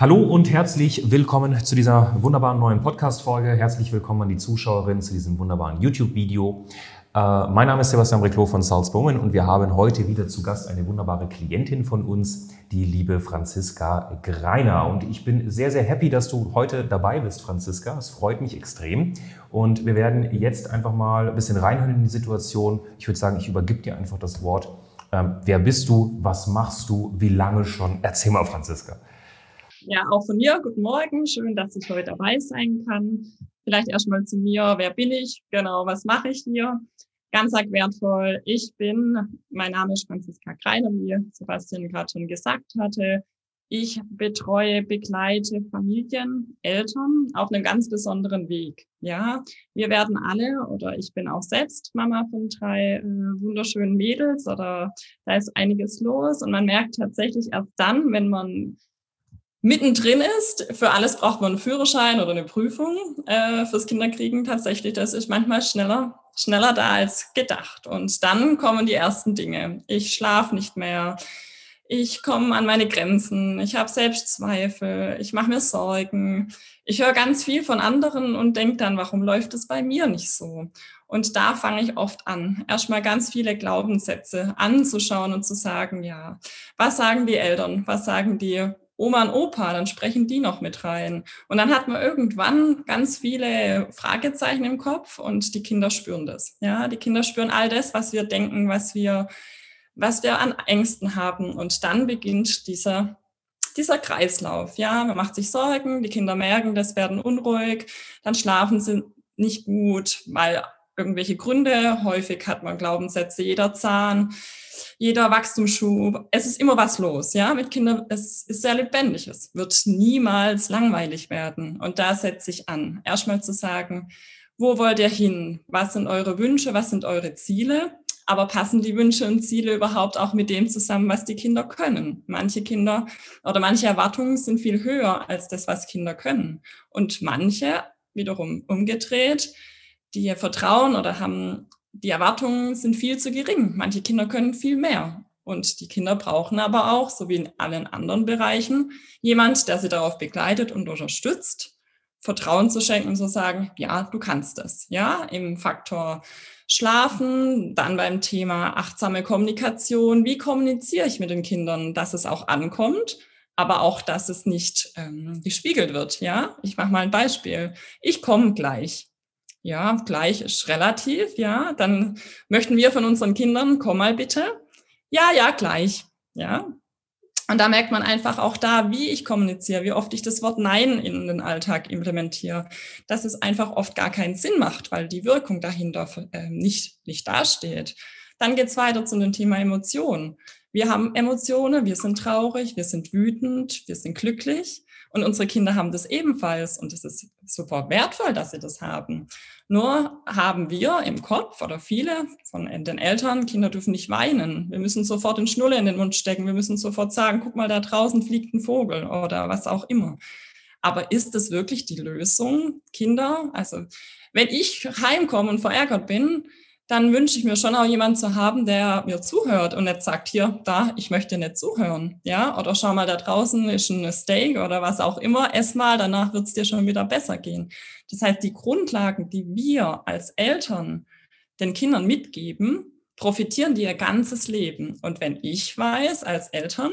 Hallo und herzlich willkommen zu dieser wunderbaren neuen Podcast-Folge. Herzlich willkommen an die Zuschauerinnen zu diesem wunderbaren YouTube-Video. Äh, mein Name ist Sebastian Reclo von Salzburgen und wir haben heute wieder zu Gast eine wunderbare Klientin von uns, die liebe Franziska Greiner. Und ich bin sehr, sehr happy, dass du heute dabei bist, Franziska. Es freut mich extrem. Und wir werden jetzt einfach mal ein bisschen reinhören in die Situation. Ich würde sagen, ich übergib dir einfach das Wort. Ähm, wer bist du? Was machst du? Wie lange schon? Erzähl mal, Franziska. Ja, auch von mir, guten Morgen. Schön, dass ich heute dabei sein kann. Vielleicht erstmal zu mir. Wer bin ich? Genau, was mache ich hier? Ganz arg wertvoll. Ich bin, mein Name ist Franziska Kreiner, wie Sebastian gerade schon gesagt hatte. Ich betreue, begleite Familien, Eltern auf einem ganz besonderen Weg. Ja, wir werden alle oder ich bin auch selbst Mama von drei äh, wunderschönen Mädels oder da ist einiges los und man merkt tatsächlich erst dann, wenn man mittendrin ist. Für alles braucht man einen Führerschein oder eine Prüfung äh, fürs Kinderkriegen tatsächlich. Das ist manchmal schneller, schneller da als gedacht. Und dann kommen die ersten Dinge. Ich schlafe nicht mehr. Ich komme an meine Grenzen. Ich habe Selbstzweifel. Ich mache mir Sorgen. Ich höre ganz viel von anderen und denke dann, warum läuft es bei mir nicht so? Und da fange ich oft an, erstmal ganz viele Glaubenssätze anzuschauen und zu sagen, ja, was sagen die Eltern? Was sagen die Oma und Opa, dann sprechen die noch mit rein. Und dann hat man irgendwann ganz viele Fragezeichen im Kopf und die Kinder spüren das. Ja, die Kinder spüren all das, was wir denken, was wir, was wir an Ängsten haben. Und dann beginnt dieser, dieser Kreislauf. Ja, man macht sich Sorgen, die Kinder merken, das werden unruhig, dann schlafen sie nicht gut, weil irgendwelche Gründe, häufig hat man Glaubenssätze, jeder Zahn, jeder Wachstumsschub. Es ist immer was los, ja, mit Kindern. Es ist sehr lebendig. Es wird niemals langweilig werden. Und da setze ich an. Erstmal zu sagen, wo wollt ihr hin? Was sind eure Wünsche? Was sind eure Ziele? Aber passen die Wünsche und Ziele überhaupt auch mit dem zusammen, was die Kinder können? Manche Kinder oder manche Erwartungen sind viel höher als das, was Kinder können. Und manche wiederum umgedreht, die vertrauen oder haben die Erwartungen sind viel zu gering. Manche Kinder können viel mehr. Und die Kinder brauchen aber auch, so wie in allen anderen Bereichen, jemand, der sie darauf begleitet und unterstützt, Vertrauen zu schenken und zu sagen, ja, du kannst es. Ja, im Faktor Schlafen, dann beim Thema achtsame Kommunikation. Wie kommuniziere ich mit den Kindern, dass es auch ankommt, aber auch, dass es nicht ähm, gespiegelt wird. Ja, ich mache mal ein Beispiel. Ich komme gleich. Ja, gleich ist relativ, ja. Dann möchten wir von unseren Kindern, komm mal bitte. Ja, ja, gleich, ja. Und da merkt man einfach auch da, wie ich kommuniziere, wie oft ich das Wort Nein in den Alltag implementiere, dass es einfach oft gar keinen Sinn macht, weil die Wirkung dahinter äh, nicht, nicht dasteht. Dann geht's weiter zu dem Thema Emotionen. Wir haben Emotionen, wir sind traurig, wir sind wütend, wir sind glücklich. Und unsere Kinder haben das ebenfalls und es ist super wertvoll, dass sie das haben. Nur haben wir im Kopf oder viele von den Eltern, Kinder dürfen nicht weinen. Wir müssen sofort den Schnulle in den Mund stecken. Wir müssen sofort sagen, guck mal, da draußen fliegt ein Vogel oder was auch immer. Aber ist das wirklich die Lösung, Kinder? Also wenn ich heimkomme und verärgert bin, dann wünsche ich mir schon auch jemanden zu haben, der mir zuhört und nicht sagt, hier, da, ich möchte nicht zuhören. Ja, oder schau mal, da draußen ist ein Steak oder was auch immer, ess mal, danach wird es dir schon wieder besser gehen. Das heißt, die Grundlagen, die wir als Eltern den Kindern mitgeben, profitieren die ihr ganzes Leben. Und wenn ich weiß, als Eltern,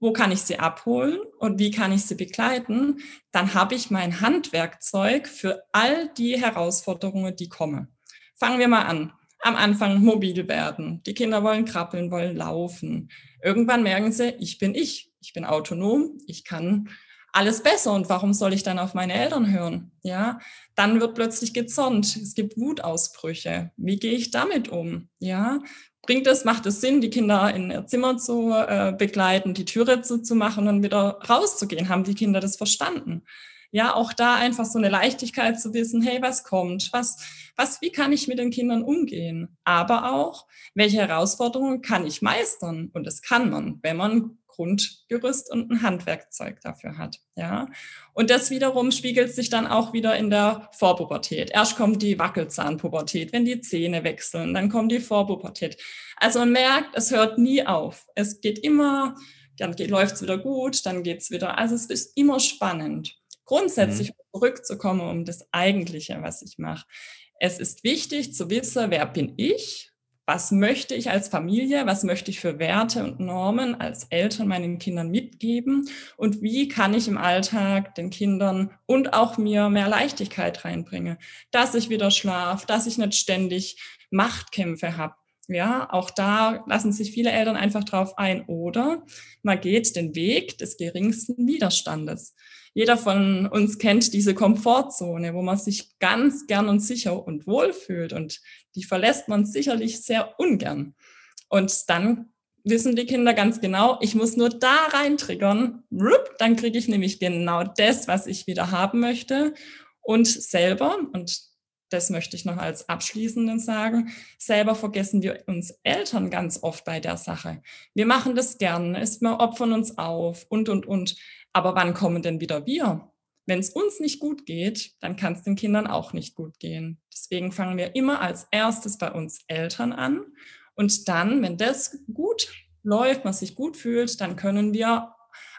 wo kann ich sie abholen und wie kann ich sie begleiten, dann habe ich mein Handwerkzeug für all die Herausforderungen, die kommen. Fangen wir mal an am Anfang mobil werden. Die Kinder wollen krabbeln, wollen laufen. Irgendwann merken sie, ich bin ich. Ich bin autonom. Ich kann alles besser. Und warum soll ich dann auf meine Eltern hören? Ja, dann wird plötzlich gezornt. Es gibt Wutausbrüche. Wie gehe ich damit um? Ja, bringt es, macht es Sinn, die Kinder in ihr Zimmer zu äh, begleiten, die Türe zu, machen und wieder rauszugehen? Haben die Kinder das verstanden? Ja, auch da einfach so eine Leichtigkeit zu wissen, hey, was kommt? Was, was, wie kann ich mit den Kindern umgehen? Aber auch, welche Herausforderungen kann ich meistern? Und das kann man, wenn man Grundgerüst und ein Handwerkzeug dafür hat. Ja, und das wiederum spiegelt sich dann auch wieder in der Vorpubertät. Erst kommt die Wackelzahnpubertät, wenn die Zähne wechseln, dann kommt die Vorpubertät. Also man merkt, es hört nie auf. Es geht immer, dann läuft es wieder gut, dann geht es wieder. Also es ist immer spannend. Grundsätzlich mhm. zurückzukommen um das Eigentliche, was ich mache. Es ist wichtig zu wissen, wer bin ich was möchte ich als Familie, was möchte ich für Werte und Normen als Eltern meinen Kindern mitgeben und wie kann ich im Alltag den Kindern und auch mir mehr Leichtigkeit reinbringen, dass ich wieder schlaf, dass ich nicht ständig Machtkämpfe habe. Ja, auch da lassen sich viele Eltern einfach drauf ein oder man geht den Weg des geringsten Widerstandes jeder von uns kennt diese Komfortzone, wo man sich ganz gern und sicher und wohl fühlt und die verlässt man sicherlich sehr ungern. Und dann wissen die Kinder ganz genau, ich muss nur da rein triggern, dann kriege ich nämlich genau das, was ich wieder haben möchte und selber und das möchte ich noch als abschließenden sagen, selber vergessen wir uns Eltern ganz oft bei der Sache. Wir machen das gern, es wir opfern uns auf und, und, und. Aber wann kommen denn wieder wir? Wenn es uns nicht gut geht, dann kann es den Kindern auch nicht gut gehen. Deswegen fangen wir immer als erstes bei uns Eltern an. Und dann, wenn das gut läuft, man sich gut fühlt, dann können wir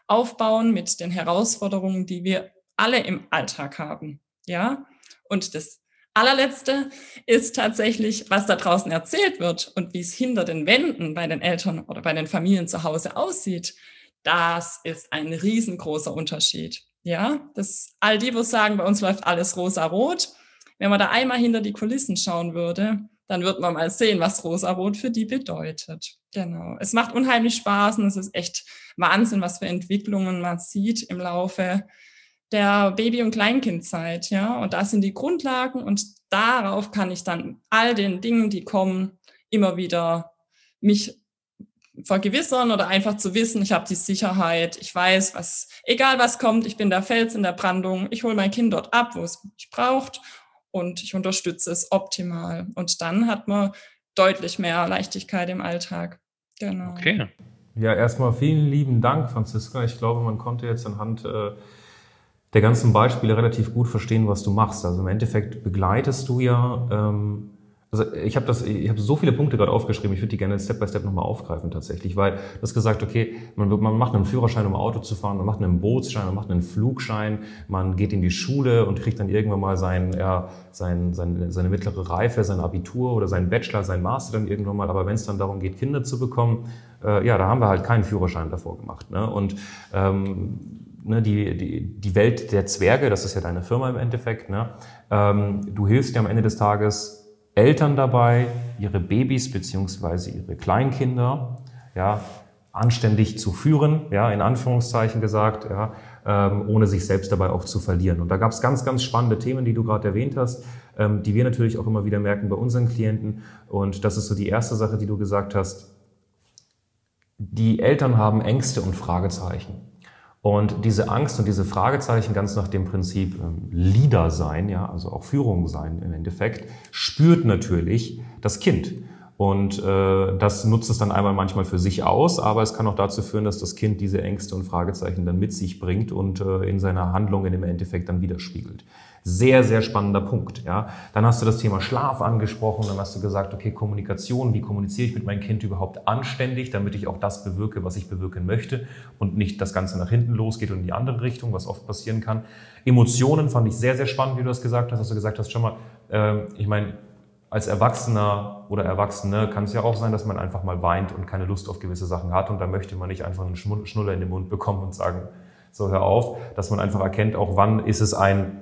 aufbauen mit den Herausforderungen, die wir alle im Alltag haben. Ja? Und das allerletzte ist tatsächlich, was da draußen erzählt wird und wie es hinter den Wänden bei den Eltern oder bei den Familien zu Hause aussieht. Das ist ein riesengroßer Unterschied. Ja, das, all die, wo sagen, bei uns läuft alles rosa-rot. Wenn man da einmal hinter die Kulissen schauen würde, dann wird man mal sehen, was rosa-rot für die bedeutet. Genau. Es macht unheimlich Spaß und es ist echt Wahnsinn, was für Entwicklungen man sieht im Laufe der Baby- und Kleinkindzeit. Ja, und da sind die Grundlagen und darauf kann ich dann all den Dingen, die kommen, immer wieder mich vergewissern oder einfach zu wissen, ich habe die Sicherheit, ich weiß, was, egal was kommt, ich bin der Fels in der Brandung, ich hole mein Kind dort ab, wo es mich braucht und ich unterstütze es optimal. Und dann hat man deutlich mehr Leichtigkeit im Alltag. Genau. Okay. Ja, erstmal vielen lieben Dank, Franziska. Ich glaube, man konnte jetzt anhand äh, der ganzen Beispiele relativ gut verstehen, was du machst. Also im Endeffekt begleitest du ja ähm, also ich habe das, ich habe so viele Punkte gerade aufgeschrieben. Ich würde die gerne Step by Step nochmal aufgreifen tatsächlich, weil du hast gesagt, okay, man, man macht einen Führerschein, um Auto zu fahren, man macht einen Bootsschein, man macht einen Flugschein, man geht in die Schule und kriegt dann irgendwann mal sein, ja, sein, sein, seine mittlere Reife, sein Abitur oder seinen Bachelor, sein Master dann irgendwann mal. Aber wenn es dann darum geht, Kinder zu bekommen, äh, ja, da haben wir halt keinen Führerschein davor gemacht. Ne? Und ähm, ne, die, die, die Welt der Zwerge, das ist ja deine Firma im Endeffekt. Ne? Ähm, du hilfst ja am Ende des Tages Eltern dabei, ihre Babys beziehungsweise ihre Kleinkinder ja, anständig zu führen, ja, in Anführungszeichen gesagt, ja, ähm, ohne sich selbst dabei auch zu verlieren. Und da gab es ganz, ganz spannende Themen, die du gerade erwähnt hast, ähm, die wir natürlich auch immer wieder merken bei unseren Klienten. Und das ist so die erste Sache, die du gesagt hast. Die Eltern haben Ängste und Fragezeichen. Und diese Angst und diese Fragezeichen ganz nach dem Prinzip ähm, Leader sein, ja, also auch Führung sein im Endeffekt, spürt natürlich das Kind. Und äh, das nutzt es dann einmal manchmal für sich aus, aber es kann auch dazu führen, dass das Kind diese Ängste und Fragezeichen dann mit sich bringt und äh, in seiner Handlungen im Endeffekt dann widerspiegelt. Sehr, sehr spannender Punkt. Ja. Dann hast du das Thema Schlaf angesprochen, dann hast du gesagt, okay, Kommunikation, wie kommuniziere ich mit meinem Kind überhaupt anständig, damit ich auch das bewirke, was ich bewirken möchte und nicht das Ganze nach hinten losgeht und in die andere Richtung, was oft passieren kann. Emotionen fand ich sehr, sehr spannend, wie du das gesagt hast, dass du gesagt hast, schon mal, äh, ich meine, als Erwachsener oder Erwachsene kann es ja auch sein, dass man einfach mal weint und keine Lust auf gewisse Sachen hat und da möchte man nicht einfach einen Schnuller in den Mund bekommen und sagen, so hör auf, dass man einfach erkennt, auch wann ist es ein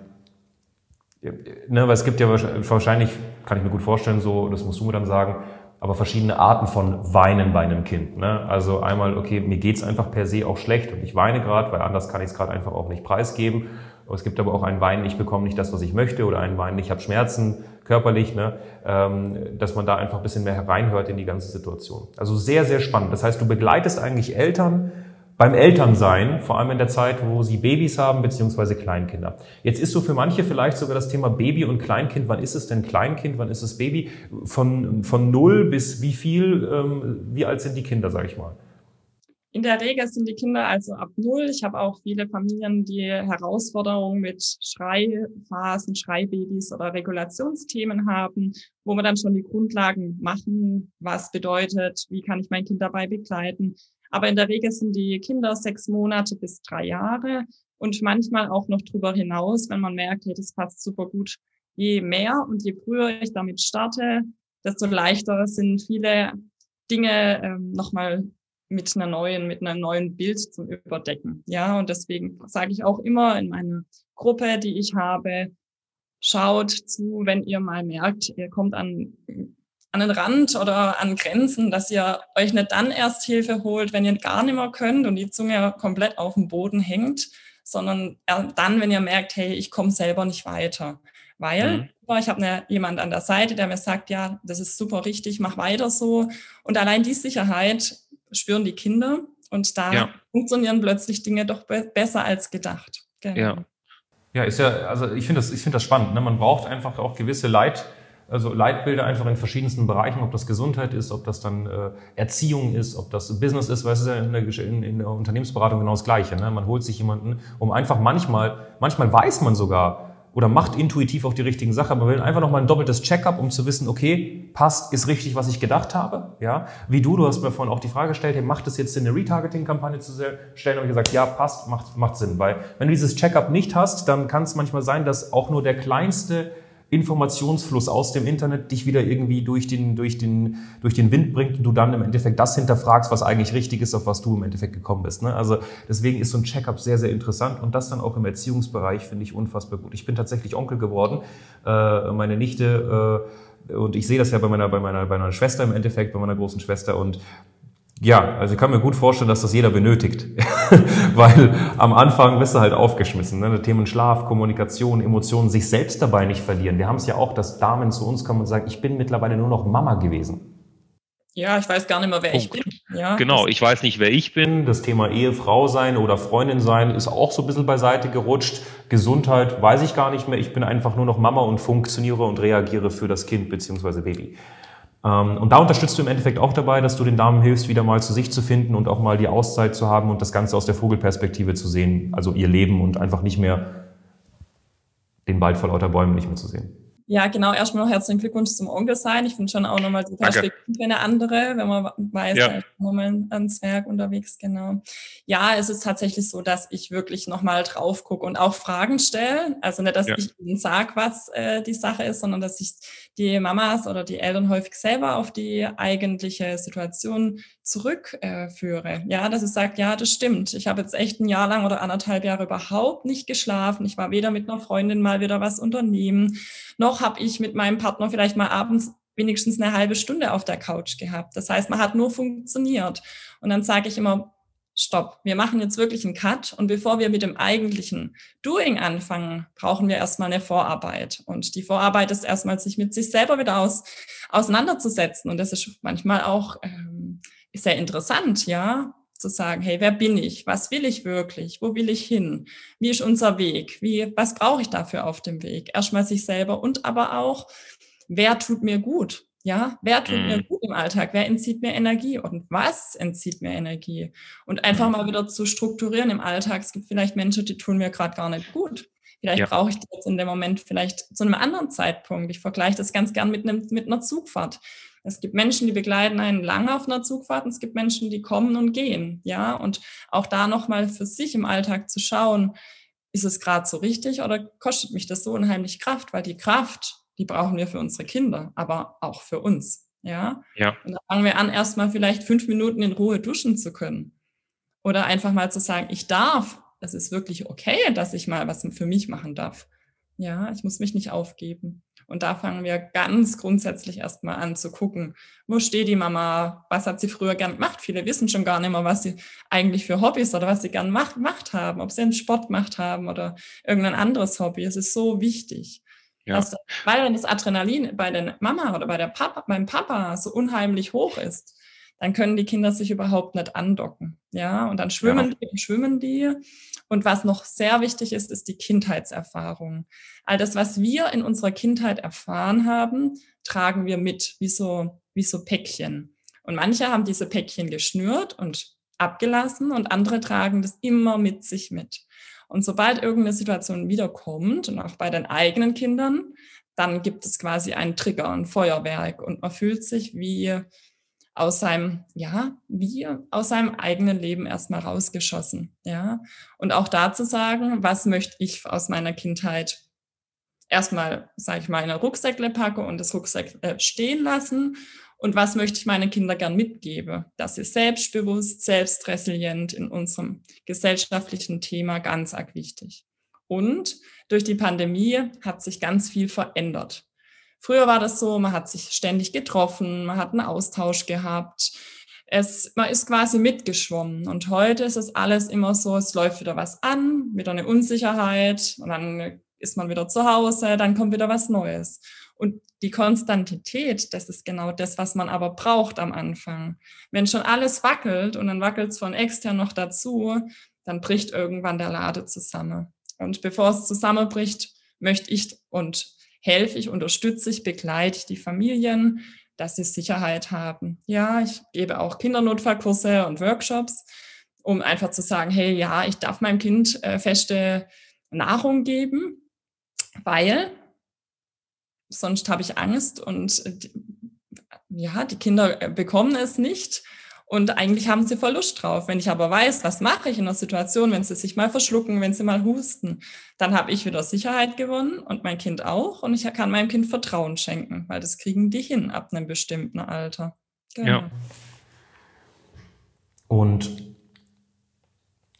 ne, weil es gibt ja wahrscheinlich, kann ich mir gut vorstellen, so, das musst du mir dann sagen, aber verschiedene Arten von Weinen bei einem Kind. Ne? Also einmal, okay, mir geht's einfach per se auch schlecht und ich weine gerade, weil anders kann ich es gerade einfach auch nicht preisgeben. Es gibt aber auch ein Weinen, ich bekomme nicht das, was ich möchte, oder ein Weinen, ich habe Schmerzen körperlich, ne? ähm, dass man da einfach ein bisschen mehr hereinhört in die ganze Situation. Also sehr, sehr spannend. Das heißt, du begleitest eigentlich Eltern beim Elternsein, vor allem in der Zeit, wo sie Babys haben, beziehungsweise Kleinkinder. Jetzt ist so für manche vielleicht sogar das Thema Baby und Kleinkind. Wann ist es denn Kleinkind? Wann ist es Baby? Von, von null bis wie viel, ähm, wie alt sind die Kinder, sage ich mal? In der Regel sind die Kinder also ab null. Ich habe auch viele Familien, die Herausforderungen mit Schreiphasen, Schreibabys oder Regulationsthemen haben, wo wir dann schon die Grundlagen machen, was bedeutet, wie kann ich mein Kind dabei begleiten. Aber in der Regel sind die Kinder sechs Monate bis drei Jahre und manchmal auch noch drüber hinaus, wenn man merkt, hey, das passt super gut. Je mehr und je früher ich damit starte, desto leichter sind viele Dinge ähm, nochmal mit einer neuen, mit einem neuen Bild zum Überdecken. Ja, und deswegen sage ich auch immer in meiner Gruppe, die ich habe, schaut zu, wenn ihr mal merkt, ihr kommt an, an den Rand oder an Grenzen, dass ihr euch nicht dann erst Hilfe holt, wenn ihr gar nicht mehr könnt und die Zunge komplett auf dem Boden hängt, sondern dann, wenn ihr merkt, hey, ich komme selber nicht weiter. Weil mhm. ich habe jemand an der Seite, der mir sagt, ja, das ist super richtig, mach weiter so. Und allein die Sicherheit spüren die Kinder und da ja. funktionieren plötzlich Dinge doch be besser als gedacht. Genau. Ja. Ja, ist ja, also ich finde das, ich finde das spannend. Ne? Man braucht einfach auch gewisse Leit, also Leitbilder einfach in verschiedensten Bereichen, ob das Gesundheit ist, ob das dann äh, Erziehung ist, ob das Business ist, weil es ist ja in der, in, in der Unternehmensberatung genau das Gleiche. Ne? Man holt sich jemanden, um einfach manchmal, manchmal weiß man sogar, oder macht intuitiv auch die richtigen Sachen, aber will einfach nochmal ein doppeltes Check-up, um zu wissen, okay, passt, ist richtig, was ich gedacht habe. Ja, wie du, du hast mir vorhin auch die Frage gestellt, hey, macht es jetzt Sinn, eine Retargeting-Kampagne zu stellen? Und ich gesagt, ja, passt, macht, macht Sinn, weil wenn du dieses Check-up nicht hast, dann kann es manchmal sein, dass auch nur der kleinste Informationsfluss aus dem Internet dich wieder irgendwie durch den, durch den, durch den Wind bringt und du dann im Endeffekt das hinterfragst, was eigentlich richtig ist, auf was du im Endeffekt gekommen bist. Ne? Also deswegen ist so ein Checkup sehr, sehr interessant und das dann auch im Erziehungsbereich finde ich unfassbar gut. Ich bin tatsächlich Onkel geworden. Äh, meine Nichte äh, und ich sehe das ja bei meiner, bei meiner, bei meiner Schwester im Endeffekt, bei meiner großen Schwester und ja, also ich kann mir gut vorstellen, dass das jeder benötigt. Weil am Anfang bist du halt aufgeschmissen. Ne? Themen Schlaf, Kommunikation, Emotionen, sich selbst dabei nicht verlieren. Wir haben es ja auch, dass Damen zu uns kommen und sagen, ich bin mittlerweile nur noch Mama gewesen. Ja, ich weiß gar nicht mehr, wer Punkt. ich bin. Ja, genau, ich weiß nicht, wer ich bin. Das Thema Ehefrau sein oder Freundin sein ist auch so ein bisschen beiseite gerutscht. Gesundheit weiß ich gar nicht mehr. Ich bin einfach nur noch Mama und funktioniere und reagiere für das Kind beziehungsweise Baby. Ähm, und da unterstützt du im Endeffekt auch dabei, dass du den Damen hilfst, wieder mal zu sich zu finden und auch mal die Auszeit zu haben und das Ganze aus der Vogelperspektive zu sehen, also ihr Leben und einfach nicht mehr den Wald vor lauter Bäumen nicht mehr zu sehen. Ja, genau. Erstmal noch herzlichen Glückwunsch zum Onkel sein. Ich finde schon auch nochmal die Perspektive eine andere, wenn man weiß, ja. ist nochmal ans Werk unterwegs, genau. Ja, es ist tatsächlich so, dass ich wirklich nochmal drauf gucke und auch Fragen stelle. Also nicht, dass ja. ich ihnen sage, was äh, die Sache ist, sondern dass ich die Mamas oder die Eltern häufig selber auf die eigentliche Situation zurückführe. Äh, ja, dass es sagt, ja, das stimmt. Ich habe jetzt echt ein Jahr lang oder anderthalb Jahre überhaupt nicht geschlafen. Ich war weder mit einer Freundin mal wieder was unternehmen, noch habe ich mit meinem Partner vielleicht mal abends wenigstens eine halbe Stunde auf der Couch gehabt. Das heißt, man hat nur funktioniert. Und dann sage ich immer, stopp, wir machen jetzt wirklich einen Cut und bevor wir mit dem eigentlichen Doing anfangen, brauchen wir erstmal eine Vorarbeit. Und die Vorarbeit ist erstmal, sich mit sich selber wieder aus, auseinanderzusetzen. Und das ist manchmal auch ähm, sehr interessant, ja, zu sagen, hey, wer bin ich? Was will ich wirklich? Wo will ich hin? Wie ist unser Weg? Wie, was brauche ich dafür auf dem Weg? Erstmal sich selber und aber auch, wer tut mir gut? Ja, wer tut mhm. mir gut im Alltag? Wer entzieht mir Energie? Und was entzieht mir Energie? Und einfach mal wieder zu strukturieren im Alltag. Es gibt vielleicht Menschen, die tun mir gerade gar nicht gut. Vielleicht ja. brauche ich die jetzt in dem Moment vielleicht zu einem anderen Zeitpunkt. Ich vergleiche das ganz gern mit, einem, mit einer Zugfahrt. Es gibt Menschen, die begleiten einen lange auf einer Zugfahrt und es gibt Menschen, die kommen und gehen. Ja, und auch da nochmal für sich im Alltag zu schauen, ist es gerade so richtig oder kostet mich das so unheimlich Kraft? Weil die Kraft, die brauchen wir für unsere Kinder, aber auch für uns. Ja. ja. Und da fangen wir an, erstmal vielleicht fünf Minuten in Ruhe duschen zu können. Oder einfach mal zu sagen, ich darf, es ist wirklich okay, dass ich mal was für mich machen darf. Ja, ich muss mich nicht aufgeben. Und da fangen wir ganz grundsätzlich erstmal an zu gucken, wo steht die Mama, was hat sie früher gern gemacht. Viele wissen schon gar nicht mehr, was sie eigentlich für Hobbys oder was sie gern macht, gemacht haben, ob sie einen Sport gemacht haben oder irgendein anderes Hobby. Es ist so wichtig. Ja. Dass, weil wenn das Adrenalin bei der Mama oder bei der Papa, beim Papa so unheimlich hoch ist, dann können die Kinder sich überhaupt nicht andocken. Ja, und dann schwimmen ja. die und schwimmen die. Und was noch sehr wichtig ist, ist die Kindheitserfahrung. All das, was wir in unserer Kindheit erfahren haben, tragen wir mit, wie so, wie so Päckchen. Und manche haben diese Päckchen geschnürt und abgelassen und andere tragen das immer mit sich mit. Und sobald irgendeine Situation wiederkommt und auch bei den eigenen Kindern, dann gibt es quasi einen Trigger, ein Feuerwerk und man fühlt sich wie aus seinem, ja, wie aus seinem eigenen Leben erstmal rausgeschossen, ja. Und auch da zu sagen, was möchte ich aus meiner Kindheit erstmal, sage ich mal, in ein Rucksäckle packe und das Rucksack äh, stehen lassen und was möchte ich meinen Kindern gern mitgeben, dass sie selbstbewusst, selbstresilient in unserem gesellschaftlichen Thema ganz arg wichtig. Und durch die Pandemie hat sich ganz viel verändert. Früher war das so, man hat sich ständig getroffen, man hat einen Austausch gehabt. Es, man ist quasi mitgeschwommen. Und heute ist es alles immer so, es läuft wieder was an, wieder eine Unsicherheit und dann ist man wieder zu Hause, dann kommt wieder was Neues. Und die Konstantität, das ist genau das, was man aber braucht am Anfang. Wenn schon alles wackelt und dann wackelt es von extern noch dazu, dann bricht irgendwann der Lade zusammen. Und bevor es zusammenbricht, möchte ich und helfe ich, unterstütze ich, begleite ich die Familien, dass sie Sicherheit haben. Ja, ich gebe auch Kindernotfallkurse und Workshops, um einfach zu sagen, hey, ja, ich darf meinem Kind äh, feste Nahrung geben, weil sonst habe ich Angst und die, ja, die Kinder äh, bekommen es nicht und eigentlich haben sie voll Lust drauf. Wenn ich aber weiß, was mache ich in der Situation, wenn sie sich mal verschlucken, wenn sie mal husten, dann habe ich wieder Sicherheit gewonnen und mein Kind auch. Und ich kann meinem Kind Vertrauen schenken, weil das kriegen die hin ab einem bestimmten Alter. Genau. Ja. Und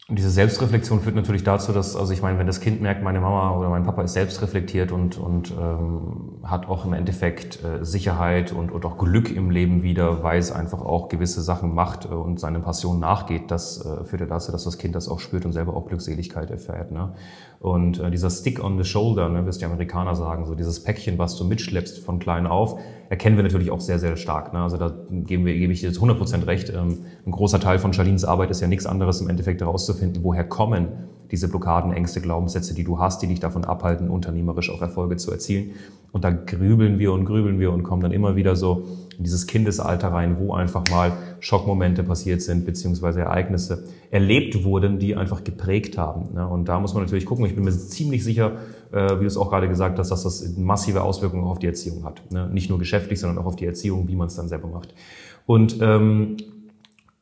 und diese Selbstreflexion führt natürlich dazu, dass, also ich meine, wenn das Kind merkt, meine Mama oder mein Papa ist selbstreflektiert und, und ähm, hat auch im Endeffekt äh, Sicherheit und, und auch Glück im Leben wieder, weil es einfach auch gewisse Sachen macht äh, und seine Passion nachgeht, das äh, führt ja dazu, dass das Kind das auch spürt und selber auch Glückseligkeit erfährt. Ne? Und äh, dieser Stick on the shoulder, ne, es die Amerikaner sagen, so dieses Päckchen, was du mitschleppst von klein auf, erkennen wir natürlich auch sehr, sehr stark. Ne? Also da geben wir, gebe ich jetzt 100% recht. Ähm, ein großer Teil von Charlines Arbeit ist ja nichts anderes im Endeffekt herauszufinden, woher kommen diese Blockaden, Ängste, Glaubenssätze, die du hast, die dich davon abhalten, unternehmerisch auch Erfolge zu erzielen. Und da grübeln wir und grübeln wir und kommen dann immer wieder so in dieses Kindesalter rein, wo einfach mal Schockmomente passiert sind, beziehungsweise Ereignisse erlebt wurden, die einfach geprägt haben. Ne? Und da muss man natürlich gucken. Ich bin mir ziemlich sicher, äh, wie du es auch gerade gesagt hast, dass das massive Auswirkungen auf die Erziehung hat. Ne? Nicht nur geschäftlich, sondern auch auf die Erziehung, wie man es dann selber macht. Und ähm,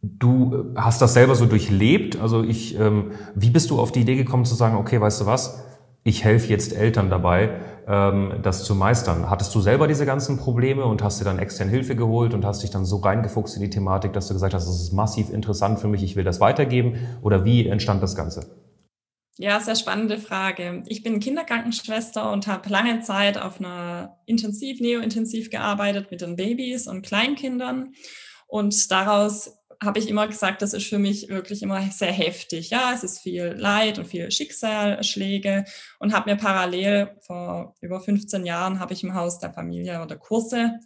Du hast das selber so durchlebt. Also ich, ähm, wie bist du auf die Idee gekommen zu sagen, okay, weißt du was? Ich helfe jetzt Eltern dabei, ähm, das zu meistern. Hattest du selber diese ganzen Probleme und hast dir dann extern Hilfe geholt und hast dich dann so reingefuchst in die Thematik, dass du gesagt hast, das ist massiv interessant für mich, ich will das weitergeben? Oder wie entstand das Ganze? Ja, sehr spannende Frage. Ich bin Kinderkrankenschwester und habe lange Zeit auf einer Intensiv, Neo-Intensiv gearbeitet mit den Babys und Kleinkindern. Und daraus habe ich immer gesagt, das ist für mich wirklich immer sehr heftig. Ja, es ist viel Leid und viel Schicksalsschläge und habe mir parallel vor über 15 Jahren habe ich im Haus der Familie oder Kurse,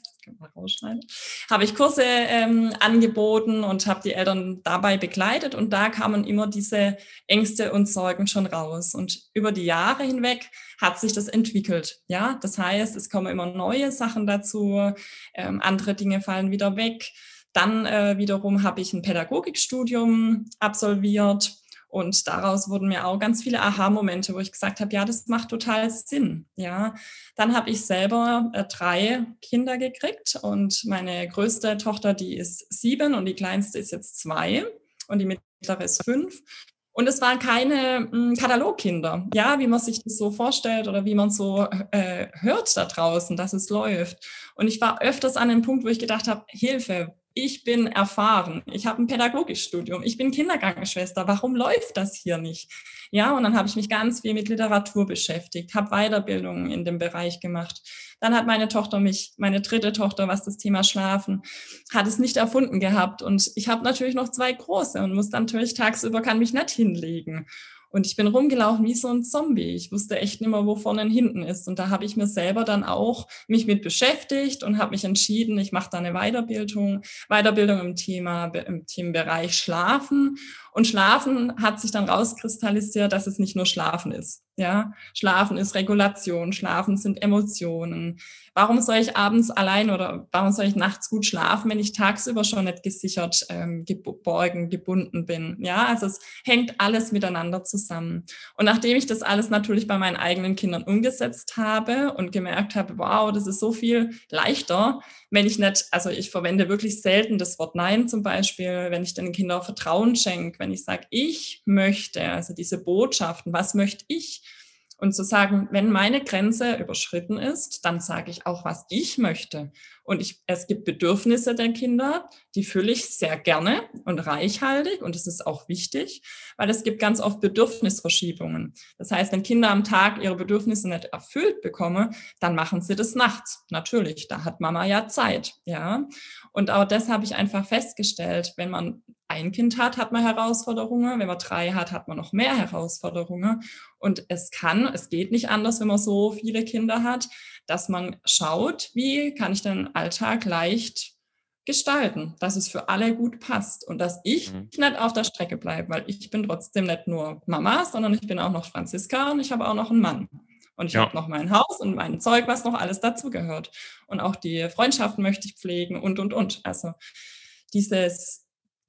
habe ich Kurse ähm, angeboten und habe die Eltern dabei begleitet und da kamen immer diese Ängste und Sorgen schon raus und über die Jahre hinweg hat sich das entwickelt. Ja, das heißt, es kommen immer neue Sachen dazu, ähm, andere Dinge fallen wieder weg. Dann äh, wiederum habe ich ein Pädagogikstudium absolviert und daraus wurden mir auch ganz viele Aha-Momente, wo ich gesagt habe, ja, das macht total Sinn. Ja, dann habe ich selber äh, drei Kinder gekriegt und meine größte Tochter, die ist sieben und die kleinste ist jetzt zwei und die mittlere ist fünf. Und es waren keine mh, hm, Katalogkinder, ja, wie man sich das so vorstellt oder wie man so äh, hört da draußen, dass es läuft. Und ich war öfters an dem Punkt, wo ich gedacht habe, Hilfe, ich bin erfahren, ich habe ein Pädagogikstudium, ich bin Kinderkrankenschwester, warum läuft das hier nicht? Ja, und dann habe ich mich ganz viel mit Literatur beschäftigt, habe Weiterbildungen in dem Bereich gemacht. Dann hat meine Tochter mich, meine dritte Tochter, was das Thema Schlafen, hat es nicht erfunden gehabt. Und ich habe natürlich noch zwei große und muss dann natürlich tagsüber, kann mich nicht hinlegen. Und ich bin rumgelaufen wie so ein Zombie. Ich wusste echt nicht mehr, wo vorne und hinten ist. Und da habe ich mir selber dann auch mich mit beschäftigt und habe mich entschieden, ich mache da eine Weiterbildung, Weiterbildung im Thema, im Themenbereich Schlafen. Und Schlafen hat sich dann rauskristallisiert, dass es nicht nur Schlafen ist. Ja, Schlafen ist Regulation, Schlafen sind Emotionen. Warum soll ich abends allein oder warum soll ich nachts gut schlafen, wenn ich tagsüber schon nicht gesichert, ähm, geborgen, gebunden bin? Ja, also es hängt alles miteinander zusammen. Und nachdem ich das alles natürlich bei meinen eigenen Kindern umgesetzt habe und gemerkt habe, wow, das ist so viel leichter, wenn ich nicht, also ich verwende wirklich selten das Wort Nein zum Beispiel, wenn ich den Kindern Vertrauen schenke, wenn ich sage, ich möchte, also diese Botschaften, was möchte ich? Und zu sagen, wenn meine Grenze überschritten ist, dann sage ich auch, was ich möchte. Und ich, es gibt Bedürfnisse der Kinder, die fülle ich sehr gerne und reichhaltig. Und das ist auch wichtig, weil es gibt ganz oft Bedürfnisverschiebungen. Das heißt, wenn Kinder am Tag ihre Bedürfnisse nicht erfüllt bekommen, dann machen sie das nachts. Natürlich, da hat Mama ja Zeit. Ja. Und auch das habe ich einfach festgestellt, wenn man ein Kind hat, hat man Herausforderungen. Wenn man drei hat, hat man noch mehr Herausforderungen. Und es kann, es geht nicht anders, wenn man so viele Kinder hat, dass man schaut, wie kann ich den Alltag leicht gestalten, dass es für alle gut passt und dass ich mhm. nicht auf der Strecke bleibe, weil ich bin trotzdem nicht nur Mama, sondern ich bin auch noch Franziska und ich habe auch noch einen Mann. Und ich ja. habe noch mein Haus und mein Zeug, was noch alles dazugehört. Und auch die Freundschaften möchte ich pflegen und, und, und. Also dieses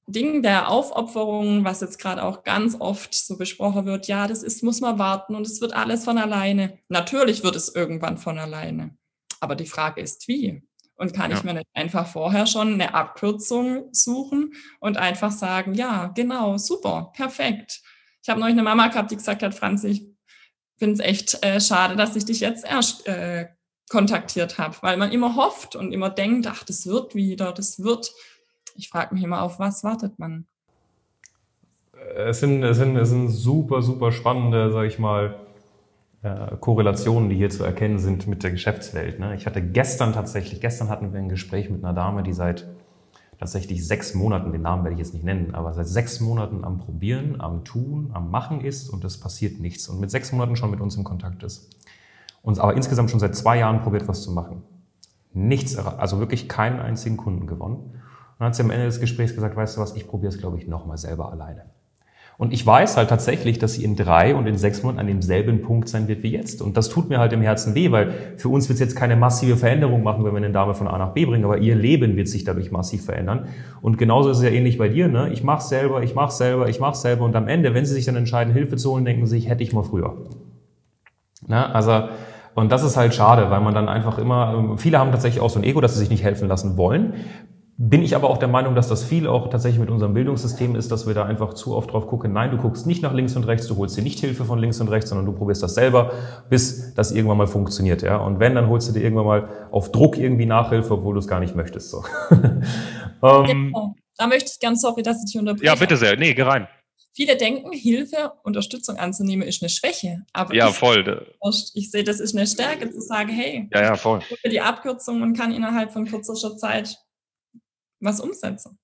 Ding der Aufopferung, was jetzt gerade auch ganz oft so besprochen wird, ja, das ist, muss man warten und es wird alles von alleine. Natürlich wird es irgendwann von alleine. Aber die Frage ist, wie? Und kann ja. ich mir nicht einfach vorher schon eine Abkürzung suchen und einfach sagen, ja, genau, super, perfekt. Ich habe neulich eine Mama gehabt, die gesagt hat, Franz, ich finde es echt äh, schade, dass ich dich jetzt erst äh, kontaktiert habe, weil man immer hofft und immer denkt, ach, das wird wieder, das wird ich frage mich immer, auf was wartet man? Es sind, es sind, es sind super, super spannende, sage ich mal, äh, Korrelationen, die hier zu erkennen sind mit der Geschäftswelt. Ne? Ich hatte gestern tatsächlich, gestern hatten wir ein Gespräch mit einer Dame, die seit tatsächlich sechs Monaten, den Namen werde ich jetzt nicht nennen, aber seit sechs Monaten am Probieren, am Tun, am Machen ist und es passiert nichts und mit sechs Monaten schon mit uns im Kontakt ist. Und aber insgesamt schon seit zwei Jahren probiert, was zu machen. Nichts, also wirklich keinen einzigen Kunden gewonnen dann hat sie am Ende des Gesprächs gesagt, weißt du was, ich probiere es, glaube ich, nochmal selber alleine. Und ich weiß halt tatsächlich, dass sie in drei und in sechs Monaten an demselben Punkt sein wird wie jetzt. Und das tut mir halt im Herzen weh, weil für uns wird es jetzt keine massive Veränderung machen, wenn wir eine Dame von A nach B bringen, aber ihr Leben wird sich dadurch massiv verändern. Und genauso ist es ja ähnlich bei dir, ne? Ich mach's selber, ich mach's selber, ich mach's selber und am Ende, wenn sie sich dann entscheiden, Hilfe zu holen, denken sie sich, hätte ich mal früher. Na, also, und das ist halt schade, weil man dann einfach immer, viele haben tatsächlich auch so ein Ego, dass sie sich nicht helfen lassen wollen. Bin ich aber auch der Meinung, dass das viel auch tatsächlich mit unserem Bildungssystem ist, dass wir da einfach zu oft drauf gucken. Nein, du guckst nicht nach links und rechts, du holst dir nicht Hilfe von links und rechts, sondern du probierst das selber, bis das irgendwann mal funktioniert. Ja? Und wenn, dann holst du dir irgendwann mal auf Druck irgendwie Nachhilfe, obwohl du es gar nicht möchtest. So. ähm, genau. Da möchte ich ganz sorry, dass ich dich unterbreche. Ja, bitte sehr. Nee, geh rein. Viele denken, Hilfe, Unterstützung anzunehmen, ist eine Schwäche. Aber ja, voll. Ich, ich sehe, das ist eine Stärke, zu sagen, hey, ja, ja, voll. ich die Abkürzung und kann innerhalb von kürzester Zeit was umsetzen.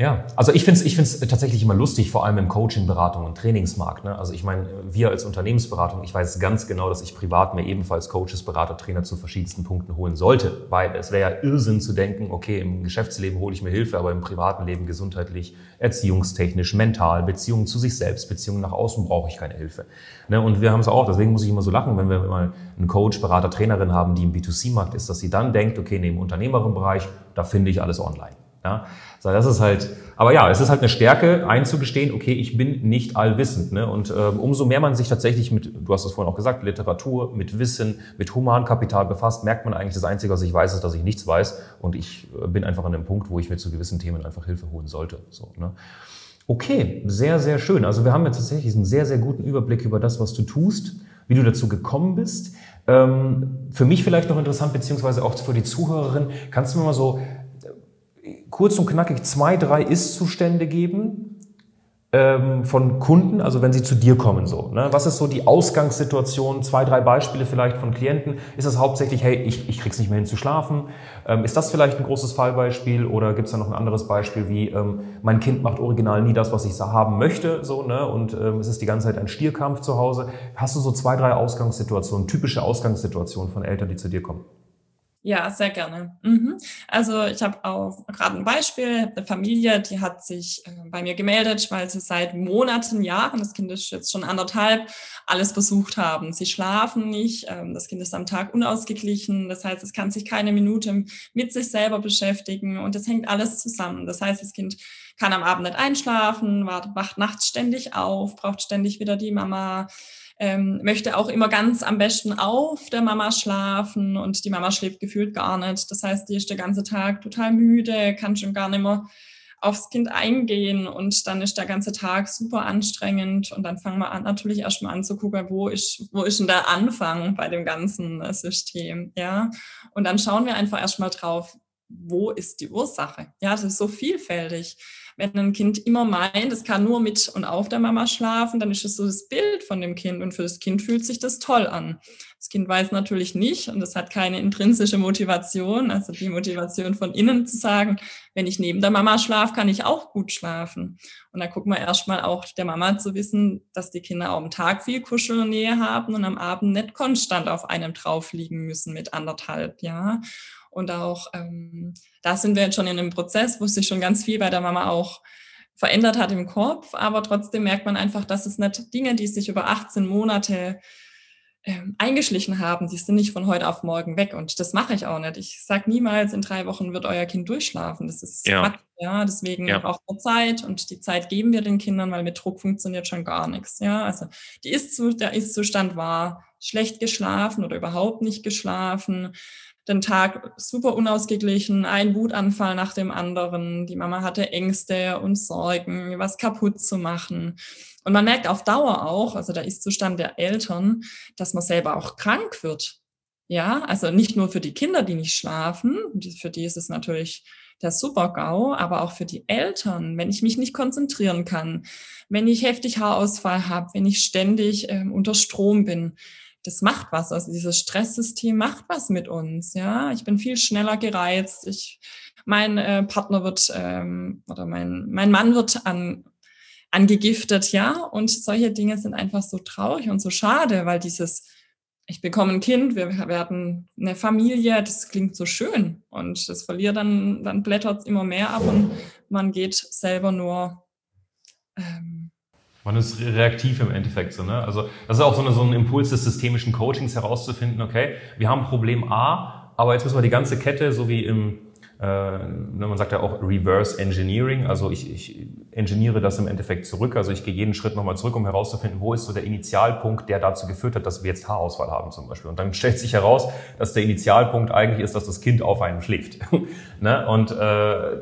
Ja, also ich finde es ich find's tatsächlich immer lustig, vor allem im Coaching, Beratung und Trainingsmarkt. Ne? Also ich meine, wir als Unternehmensberatung, ich weiß ganz genau, dass ich privat mir ebenfalls Coaches, Berater, Trainer zu verschiedensten Punkten holen sollte. Weil es wäre ja Irrsinn zu denken, okay, im Geschäftsleben hole ich mir Hilfe, aber im privaten Leben gesundheitlich, erziehungstechnisch, mental, Beziehungen zu sich selbst, Beziehungen nach außen brauche ich keine Hilfe. Ne? Und wir haben es auch, deswegen muss ich immer so lachen, wenn wir mal einen Coach, Berater, Trainerin haben, die im B2C-Markt ist, dass sie dann denkt, okay, neben unternehmerischen Bereich, da finde ich alles online. Ja, das ist halt, aber ja, es ist halt eine Stärke, einzugestehen, okay, ich bin nicht allwissend. Ne? Und äh, umso mehr man sich tatsächlich mit, du hast es vorhin auch gesagt, Literatur, mit Wissen, mit Humankapital befasst, merkt man eigentlich, das Einzige, was ich weiß, ist, dass ich nichts weiß. Und ich äh, bin einfach an dem Punkt, wo ich mir zu gewissen Themen einfach Hilfe holen sollte. So, ne? Okay, sehr, sehr schön. Also wir haben jetzt tatsächlich einen sehr, sehr guten Überblick über das, was du tust, wie du dazu gekommen bist. Ähm, für mich vielleicht noch interessant, beziehungsweise auch für die Zuhörerin, kannst du mir mal so kurz und knackig zwei, drei Ist-Zustände geben, ähm, von Kunden, also wenn sie zu dir kommen so? Ne? Was ist so die Ausgangssituation? Zwei, drei Beispiele vielleicht von Klienten. Ist es hauptsächlich, hey, ich, ich krieg's nicht mehr hin zu schlafen? Ähm, ist das vielleicht ein großes Fallbeispiel oder gibt's da noch ein anderes Beispiel wie ähm, mein Kind macht original nie das, was ich haben möchte, so ne? Und ähm, es ist die ganze Zeit ein Stierkampf zu Hause. Hast du so zwei, drei Ausgangssituationen, typische Ausgangssituationen von Eltern, die zu dir kommen? Ja, sehr gerne. Mhm. Also ich habe auch gerade ein Beispiel, eine Familie, die hat sich äh, bei mir gemeldet, weil sie seit Monaten, Jahren, das Kind ist jetzt schon anderthalb, alles versucht haben. Sie schlafen nicht, ähm, das Kind ist am Tag unausgeglichen, das heißt, es kann sich keine Minute mit sich selber beschäftigen und das hängt alles zusammen. Das heißt, das Kind kann am Abend nicht einschlafen, wacht nachts ständig auf, braucht ständig wieder die Mama ähm, möchte auch immer ganz am besten auf der Mama schlafen und die Mama schläft gefühlt gar nicht. Das heißt, die ist der ganze Tag total müde, kann schon gar nicht mehr aufs Kind eingehen und dann ist der ganze Tag super anstrengend und dann fangen wir an, natürlich erstmal an zu gucken, wo ist, wo ist denn der Anfang bei dem ganzen äh, System, ja. Und dann schauen wir einfach erstmal drauf, wo ist die Ursache? Ja, das ist so vielfältig wenn ein Kind immer meint, es kann nur mit und auf der Mama schlafen, dann ist es so das Bild von dem Kind und für das Kind fühlt sich das toll an. Das Kind weiß natürlich nicht und es hat keine intrinsische Motivation, also die Motivation von innen zu sagen, wenn ich neben der Mama schlafe, kann ich auch gut schlafen. Und da gucken wir erstmal auch der Mama zu wissen, dass die Kinder auch am Tag viel Kuschel und Nähe haben und am Abend nicht konstant auf einem drauf liegen müssen mit anderthalb, ja. Und auch ähm, da sind wir jetzt schon in einem Prozess, wo sich schon ganz viel bei der Mama auch verändert hat im Kopf, aber trotzdem merkt man einfach, dass es nicht Dinge, die sich über 18 Monate ähm, eingeschlichen haben, die sind nicht von heute auf morgen weg. Und das mache ich auch nicht. Ich sage niemals, in drei Wochen wird euer Kind durchschlafen. Das ist ja. Quatsch, ja. Deswegen ja. braucht man Zeit und die Zeit geben wir den Kindern, weil mit Druck funktioniert schon gar nichts. Ja, also die ist der Ist-Zustand war schlecht geschlafen oder überhaupt nicht geschlafen den Tag super unausgeglichen, ein Wutanfall nach dem anderen. Die Mama hatte Ängste und Sorgen, was kaputt zu machen. Und man merkt auf Dauer auch, also der Ist-Zustand der Eltern, dass man selber auch krank wird. Ja, also nicht nur für die Kinder, die nicht schlafen, für die ist es natürlich der Super-GAU, aber auch für die Eltern, wenn ich mich nicht konzentrieren kann, wenn ich heftig Haarausfall habe, wenn ich ständig äh, unter Strom bin, das macht was. Also dieses Stresssystem macht was mit uns. Ja, ich bin viel schneller gereizt. Ich, mein äh, Partner wird ähm, oder mein mein Mann wird an angegiftet, ja. Und solche Dinge sind einfach so traurig und so schade, weil dieses ich bekomme ein Kind, wir werden eine Familie, das klingt so schön und das verliert dann, dann blättert es immer mehr ab und man geht selber nur ähm, man ist reaktiv im Endeffekt so, ne? Also das ist auch so, eine, so ein Impuls des systemischen Coachings herauszufinden, okay, wir haben Problem A, aber jetzt müssen wir die ganze Kette, so wie im man sagt ja auch Reverse Engineering, also ich, ich engineere das im Endeffekt zurück, also ich gehe jeden Schritt nochmal zurück, um herauszufinden, wo ist so der Initialpunkt, der dazu geführt hat, dass wir jetzt Haarausfall haben zum Beispiel. Und dann stellt sich heraus, dass der Initialpunkt eigentlich ist, dass das Kind auf einem schläft. ne? Und äh,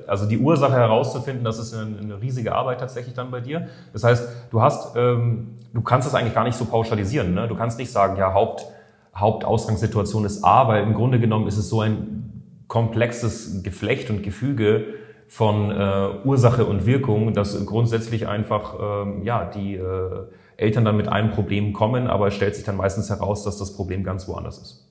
also die Ursache herauszufinden, das ist eine, eine, riesige Arbeit tatsächlich dann bei dir. Das heißt, du hast, ähm, du kannst das eigentlich gar nicht so pauschalisieren. Ne? Du kannst nicht sagen, ja, Haupt, Hauptausgangssituation ist A, weil im Grunde genommen ist es so ein komplexes Geflecht und Gefüge von äh, Ursache und Wirkung, dass grundsätzlich einfach ähm, ja die äh, Eltern dann mit einem Problem kommen, aber es stellt sich dann meistens heraus, dass das Problem ganz woanders ist.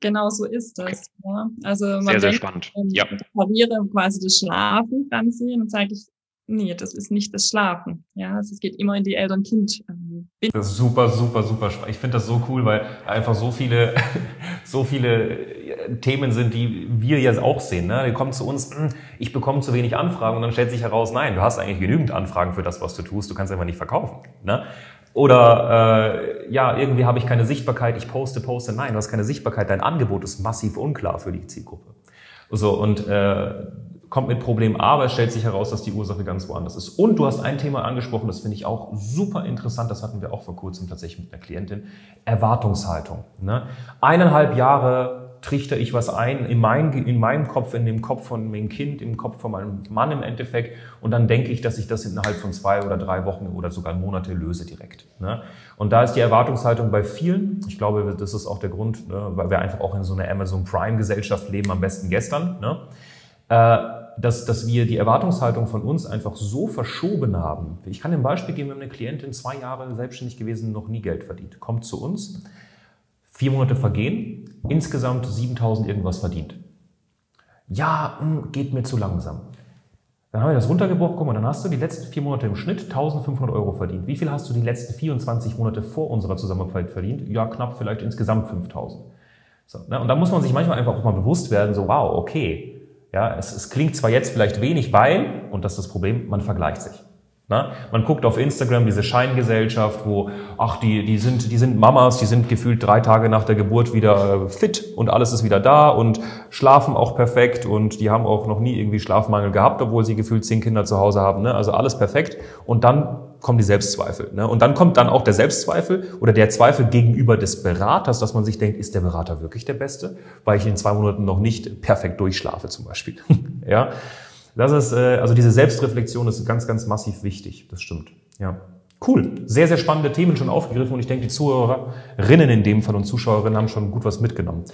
Genau so ist das. Okay. Ja. Also man sehr, sehr spannend. Ähm, ja. Verliere quasi das Schlafen sehen und sage ich, nee, das ist nicht das Schlafen. Ja, also es geht immer in die Eltern-Kind. Ähm, das ist super, super, super spannend. Ich finde das so cool, weil einfach so viele, so viele äh, Themen sind, die wir jetzt auch sehen. Ne? Die kommen zu uns, hm, ich bekomme zu wenig Anfragen und dann stellt sich heraus, nein, du hast eigentlich genügend Anfragen für das, was du tust, du kannst einfach nicht verkaufen. Ne? Oder äh, ja, irgendwie habe ich keine Sichtbarkeit, ich poste, poste. Nein, du hast keine Sichtbarkeit, dein Angebot ist massiv unklar für die Zielgruppe. So, und äh, kommt mit Problem A, aber es stellt sich heraus, dass die Ursache ganz woanders ist. Und du hast ein Thema angesprochen, das finde ich auch super interessant, das hatten wir auch vor kurzem tatsächlich mit einer Klientin, Erwartungshaltung. Ne? Eineinhalb Jahre trichter ich was ein in, mein, in meinem Kopf, in dem Kopf von meinem Kind, im Kopf von meinem Mann im Endeffekt und dann denke ich, dass ich das innerhalb von zwei oder drei Wochen oder sogar Monate löse direkt. Ne? Und da ist die Erwartungshaltung bei vielen, ich glaube, das ist auch der Grund, ne, weil wir einfach auch in so einer Amazon Prime Gesellschaft leben, am besten gestern, ne? Äh, dass, dass wir die Erwartungshaltung von uns einfach so verschoben haben. Ich kann ein Beispiel geben, wir haben eine Klientin, zwei Jahre selbstständig gewesen, noch nie Geld verdient, kommt zu uns, vier Monate vergehen, insgesamt 7000 irgendwas verdient. Ja, hm, geht mir zu langsam. Dann haben wir das runtergebrochen, guck mal, dann hast du die letzten vier Monate im Schnitt 1500 Euro verdient. Wie viel hast du die letzten 24 Monate vor unserer Zusammenarbeit verdient? Ja, knapp vielleicht insgesamt 5000. So, ne? Und da muss man sich manchmal einfach auch mal bewusst werden, so wow, okay, ja, es, es klingt zwar jetzt vielleicht wenig, weil, und das ist das Problem, man vergleicht sich. Na? Man guckt auf Instagram diese Scheingesellschaft, wo, ach, die, die, sind, die sind Mamas, die sind gefühlt drei Tage nach der Geburt wieder äh, fit und alles ist wieder da und schlafen auch perfekt und die haben auch noch nie irgendwie Schlafmangel gehabt, obwohl sie gefühlt zehn Kinder zu Hause haben. Ne? Also alles perfekt. Und dann kommen die Selbstzweifel. Ne? Und dann kommt dann auch der Selbstzweifel oder der Zweifel gegenüber des Beraters, dass man sich denkt, ist der Berater wirklich der Beste, weil ich in zwei Monaten noch nicht perfekt durchschlafe zum Beispiel. ja. Das ist, äh, also diese Selbstreflexion ist ganz, ganz massiv wichtig. Das stimmt. Ja. Cool. Sehr, sehr spannende Themen schon aufgegriffen und ich denke, die Zuhörerinnen in dem Fall und Zuschauerinnen haben schon gut was mitgenommen.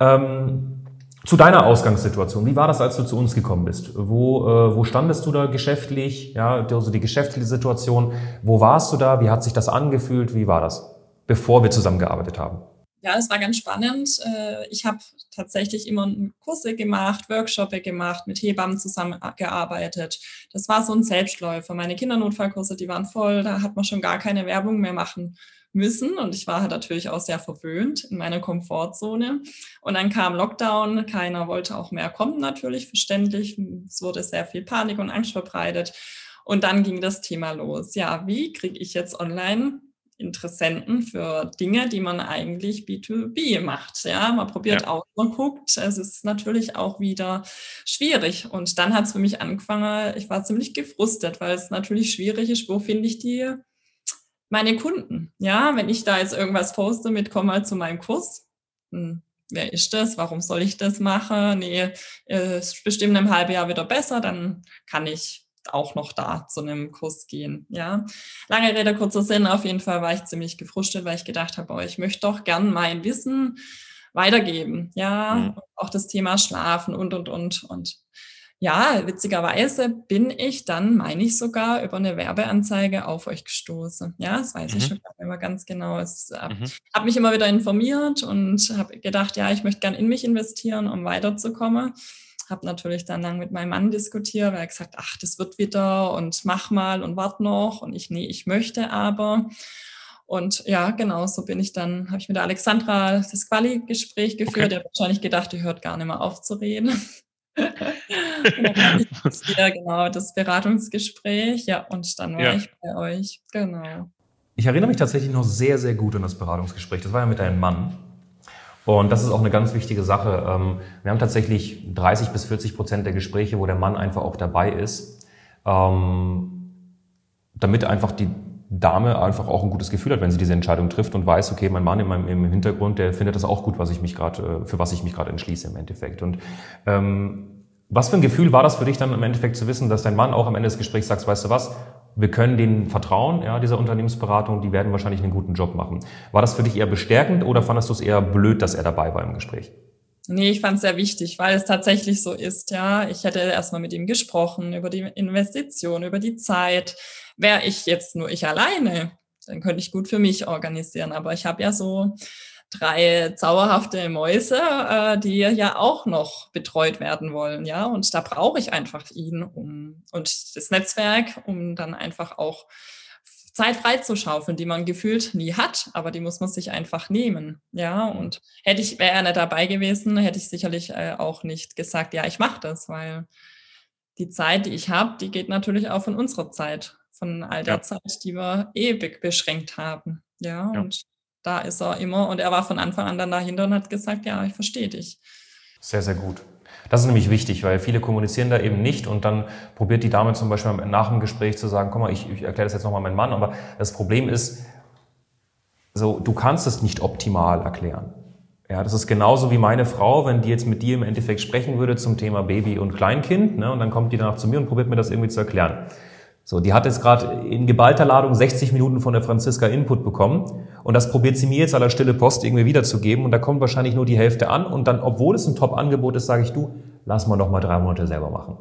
Ähm, zu deiner Ausgangssituation. Wie war das, als du zu uns gekommen bist? Wo, äh, wo standest du da geschäftlich? Ja, also die geschäftliche Situation. Wo warst du da? Wie hat sich das angefühlt? Wie war das, bevor wir zusammengearbeitet haben? Ja, es war ganz spannend. Äh, ich habe tatsächlich immer Kurse gemacht, Workshops gemacht, mit Hebammen zusammengearbeitet. Das war so ein Selbstläufer. Meine Kindernotfallkurse, die waren voll, da hat man schon gar keine Werbung mehr machen müssen. Und ich war halt natürlich auch sehr verwöhnt in meiner Komfortzone. Und dann kam Lockdown, keiner wollte auch mehr kommen, natürlich, verständlich. Es wurde sehr viel Panik und Angst verbreitet. Und dann ging das Thema los. Ja, wie kriege ich jetzt online Interessenten für Dinge, die man eigentlich B2B macht. Ja, man probiert ja. aus, man guckt. Es ist natürlich auch wieder schwierig. Und dann hat es für mich angefangen, ich war ziemlich gefrustet, weil es natürlich schwierig ist, wo finde ich die, meine Kunden? Ja, wenn ich da jetzt irgendwas poste mit, komm mal zu meinem Kurs. Hm, wer ist das? Warum soll ich das machen? Nee, es ist bestimmt in einem halben Jahr wieder besser, dann kann ich auch noch da zu einem Kurs gehen. Ja, lange Rede, kurzer Sinn. Auf jeden Fall war ich ziemlich gefrustet, weil ich gedacht habe, oh, ich möchte doch gern mein Wissen weitergeben. Ja, mhm. auch das Thema Schlafen und, und, und. Und ja, witzigerweise bin ich dann, meine ich sogar, über eine Werbeanzeige auf euch gestoßen. Ja, das weiß mhm. ich schon immer ganz genau. Ich äh, mhm. habe mich immer wieder informiert und habe gedacht, ja, ich möchte gern in mich investieren, um weiterzukommen habe natürlich dann lang mit meinem Mann diskutiert, weil er gesagt, ach, das wird wieder und mach mal und wart noch und ich, nee, ich möchte aber. Und ja, genau, so bin ich dann, habe ich mit der Alexandra das Quali-Gespräch geführt. Okay. Der hat wahrscheinlich gedacht, die hört gar nicht mehr auf zu reden. ja, genau, das Beratungsgespräch. Ja, und dann war ja. ich bei euch. Genau. Ich erinnere mich tatsächlich noch sehr, sehr gut an das Beratungsgespräch. Das war ja mit deinem Mann. Und das ist auch eine ganz wichtige Sache. Ähm, wir haben tatsächlich 30 bis 40 Prozent der Gespräche, wo der Mann einfach auch dabei ist, ähm, damit einfach die Dame einfach auch ein gutes Gefühl hat, wenn sie diese Entscheidung trifft und weiß, okay, mein Mann in meinem, im Hintergrund, der findet das auch gut, was ich mich gerade, äh, für was ich mich gerade entschließe im Endeffekt. Und ähm, was für ein Gefühl war das für dich dann im Endeffekt zu wissen, dass dein Mann auch am Ende des Gesprächs sagt, weißt du was, wir können denen vertrauen, ja, dieser Unternehmensberatung, die werden wahrscheinlich einen guten Job machen. War das für dich eher bestärkend oder fandest du es eher blöd, dass er dabei war im Gespräch? Nee, ich fand es sehr wichtig, weil es tatsächlich so ist, ja. Ich hätte erstmal mit ihm gesprochen über die Investition, über die Zeit. Wäre ich jetzt nur ich alleine, dann könnte ich gut für mich organisieren. Aber ich habe ja so drei zauberhafte Mäuse, äh, die ja auch noch betreut werden wollen, ja. Und da brauche ich einfach ihn um und das Netzwerk, um dann einfach auch Zeit freizuschaufeln, die man gefühlt nie hat, aber die muss man sich einfach nehmen, ja. Und hätte ich wäre er nicht dabei gewesen, hätte ich sicherlich äh, auch nicht gesagt, ja, ich mache das, weil die Zeit, die ich habe, die geht natürlich auch von unserer Zeit, von all der ja. Zeit, die wir ewig beschränkt haben, ja. ja. Und da ist er immer und er war von Anfang an dann dahinter und hat gesagt, ja, ich verstehe dich. Sehr, sehr gut. Das ist nämlich wichtig, weil viele kommunizieren da eben nicht und dann probiert die Dame zum Beispiel nach dem Gespräch zu sagen, komm mal, ich, ich erkläre das jetzt nochmal meinem Mann, aber das Problem ist, so, du kannst es nicht optimal erklären. Ja, das ist genauso wie meine Frau, wenn die jetzt mit dir im Endeffekt sprechen würde zum Thema Baby und Kleinkind, ne, und dann kommt die danach zu mir und probiert mir das irgendwie zu erklären. So, die hat jetzt gerade in geballter Ladung 60 Minuten von der Franziska Input bekommen und das probiert sie mir jetzt aller Stille Post irgendwie wiederzugeben und da kommt wahrscheinlich nur die Hälfte an und dann, obwohl es ein Top-Angebot ist, sage ich, du, lass mal noch mal drei Monate selber machen.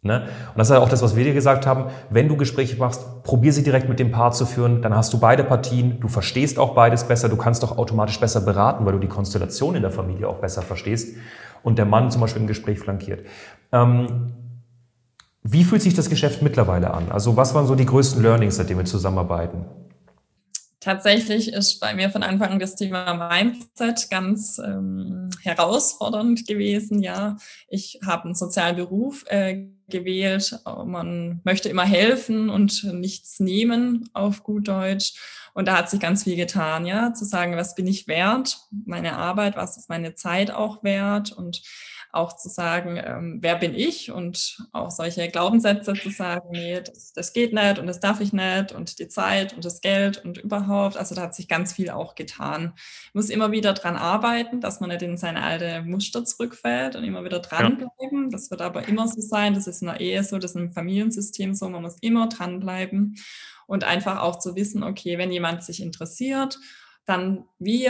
Ne? Und das ist auch das, was wir dir gesagt haben. Wenn du Gespräche machst, probier sie direkt mit dem Paar zu führen. Dann hast du beide Partien. Du verstehst auch beides besser. Du kannst auch automatisch besser beraten, weil du die Konstellation in der Familie auch besser verstehst. Und der Mann zum Beispiel im Gespräch flankiert. Ähm, wie fühlt sich das Geschäft mittlerweile an? Also was waren so die größten Learnings, seitdem wir zusammenarbeiten? Tatsächlich ist bei mir von Anfang an das Thema Mindset ganz ähm, herausfordernd gewesen. Ja, ich habe einen sozialen Beruf äh, gewählt. Man möchte immer helfen und nichts nehmen auf gut Deutsch. Und da hat sich ganz viel getan, ja, zu sagen, was bin ich wert, meine Arbeit, was ist meine Zeit auch wert und auch zu sagen, ähm, wer bin ich und auch solche Glaubenssätze zu sagen, nee, das, das geht nicht und das darf ich nicht und die Zeit und das Geld und überhaupt. Also da hat sich ganz viel auch getan. Ich muss immer wieder dran arbeiten, dass man nicht in seine alte Muster zurückfällt und immer wieder dranbleiben. Ja. Das wird aber immer so sein. Das ist in der Ehe so, das ist im Familiensystem so. Man muss immer dranbleiben und einfach auch zu wissen, okay, wenn jemand sich interessiert dann wie,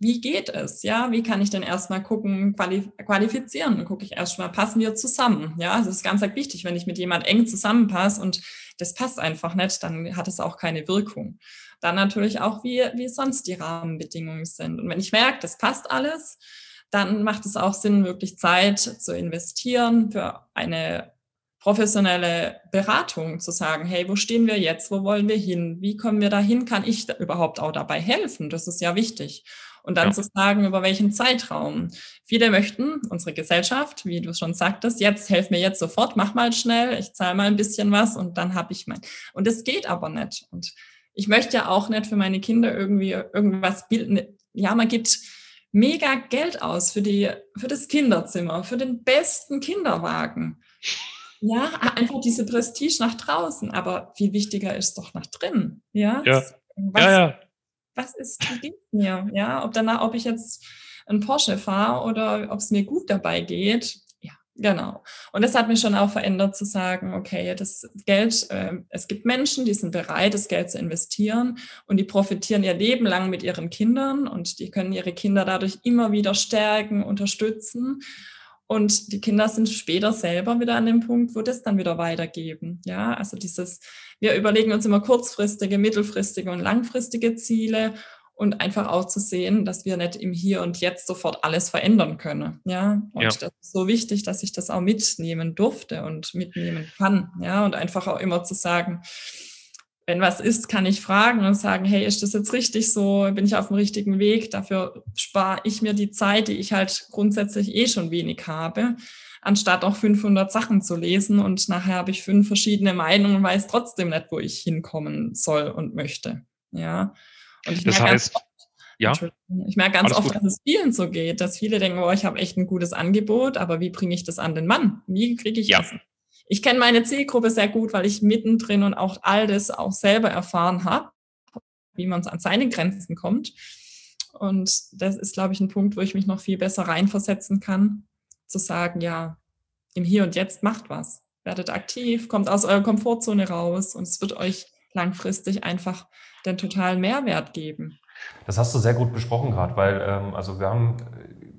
wie geht es? Ja, wie kann ich denn erstmal gucken, quali qualifizieren? Dann gucke ich erstmal, passen wir zusammen? Ja, das ist ganz wichtig. Wenn ich mit jemand eng zusammenpasse und das passt einfach nicht, dann hat es auch keine Wirkung. Dann natürlich auch, wie, wie sonst die Rahmenbedingungen sind. Und wenn ich merke, das passt alles, dann macht es auch Sinn, wirklich Zeit zu investieren für eine professionelle Beratung zu sagen, hey, wo stehen wir jetzt? Wo wollen wir hin? Wie kommen wir dahin? Kann ich da überhaupt auch dabei helfen? Das ist ja wichtig. Und dann ja. zu sagen, über welchen Zeitraum. Viele möchten, unsere Gesellschaft, wie du schon sagtest, jetzt helf mir jetzt sofort, mach mal schnell, ich zahle mal ein bisschen was und dann habe ich mein. Und es geht aber nicht. Und ich möchte ja auch nicht für meine Kinder irgendwie irgendwas bilden. Ja, man gibt mega Geld aus für die, für das Kinderzimmer, für den besten Kinderwagen. Ja, einfach diese Prestige nach draußen, aber viel wichtiger ist doch nach drinnen. Ja, ja. Was, ja, ja. was ist mir? Ja, ob danach, ob ich jetzt ein Porsche fahre oder ob es mir gut dabei geht. Ja, genau. Und das hat mich schon auch verändert zu sagen, okay, das Geld, äh, es gibt Menschen, die sind bereit, das Geld zu investieren und die profitieren ihr Leben lang mit ihren Kindern und die können ihre Kinder dadurch immer wieder stärken, unterstützen. Und die Kinder sind später selber wieder an dem Punkt, wo das dann wieder weitergeben. Ja, also dieses, wir überlegen uns immer kurzfristige, mittelfristige und langfristige Ziele und einfach auch zu sehen, dass wir nicht im Hier und Jetzt sofort alles verändern können. Ja, und ja. das ist so wichtig, dass ich das auch mitnehmen durfte und mitnehmen kann. Ja, und einfach auch immer zu sagen, wenn was ist, kann ich fragen und sagen, hey, ist das jetzt richtig so? Bin ich auf dem richtigen Weg? Dafür spare ich mir die Zeit, die ich halt grundsätzlich eh schon wenig habe, anstatt auch 500 Sachen zu lesen und nachher habe ich fünf verschiedene Meinungen und weiß trotzdem nicht, wo ich hinkommen soll und möchte. Ja. Und ich das heißt, oft, ja. Ich merke ganz oft, gut. dass es vielen so geht, dass viele denken, oh, ich habe echt ein gutes Angebot, aber wie bringe ich das an den Mann? Wie kriege ich ja. das ich kenne meine Zielgruppe sehr gut, weil ich mittendrin und auch all das auch selber erfahren habe, wie man an seine Grenzen kommt. Und das ist, glaube ich, ein Punkt, wo ich mich noch viel besser reinversetzen kann, zu sagen, ja, im Hier und Jetzt macht was. Werdet aktiv, kommt aus eurer Komfortzone raus und es wird euch langfristig einfach den totalen Mehrwert geben. Das hast du sehr gut besprochen gerade, weil ähm, also wir haben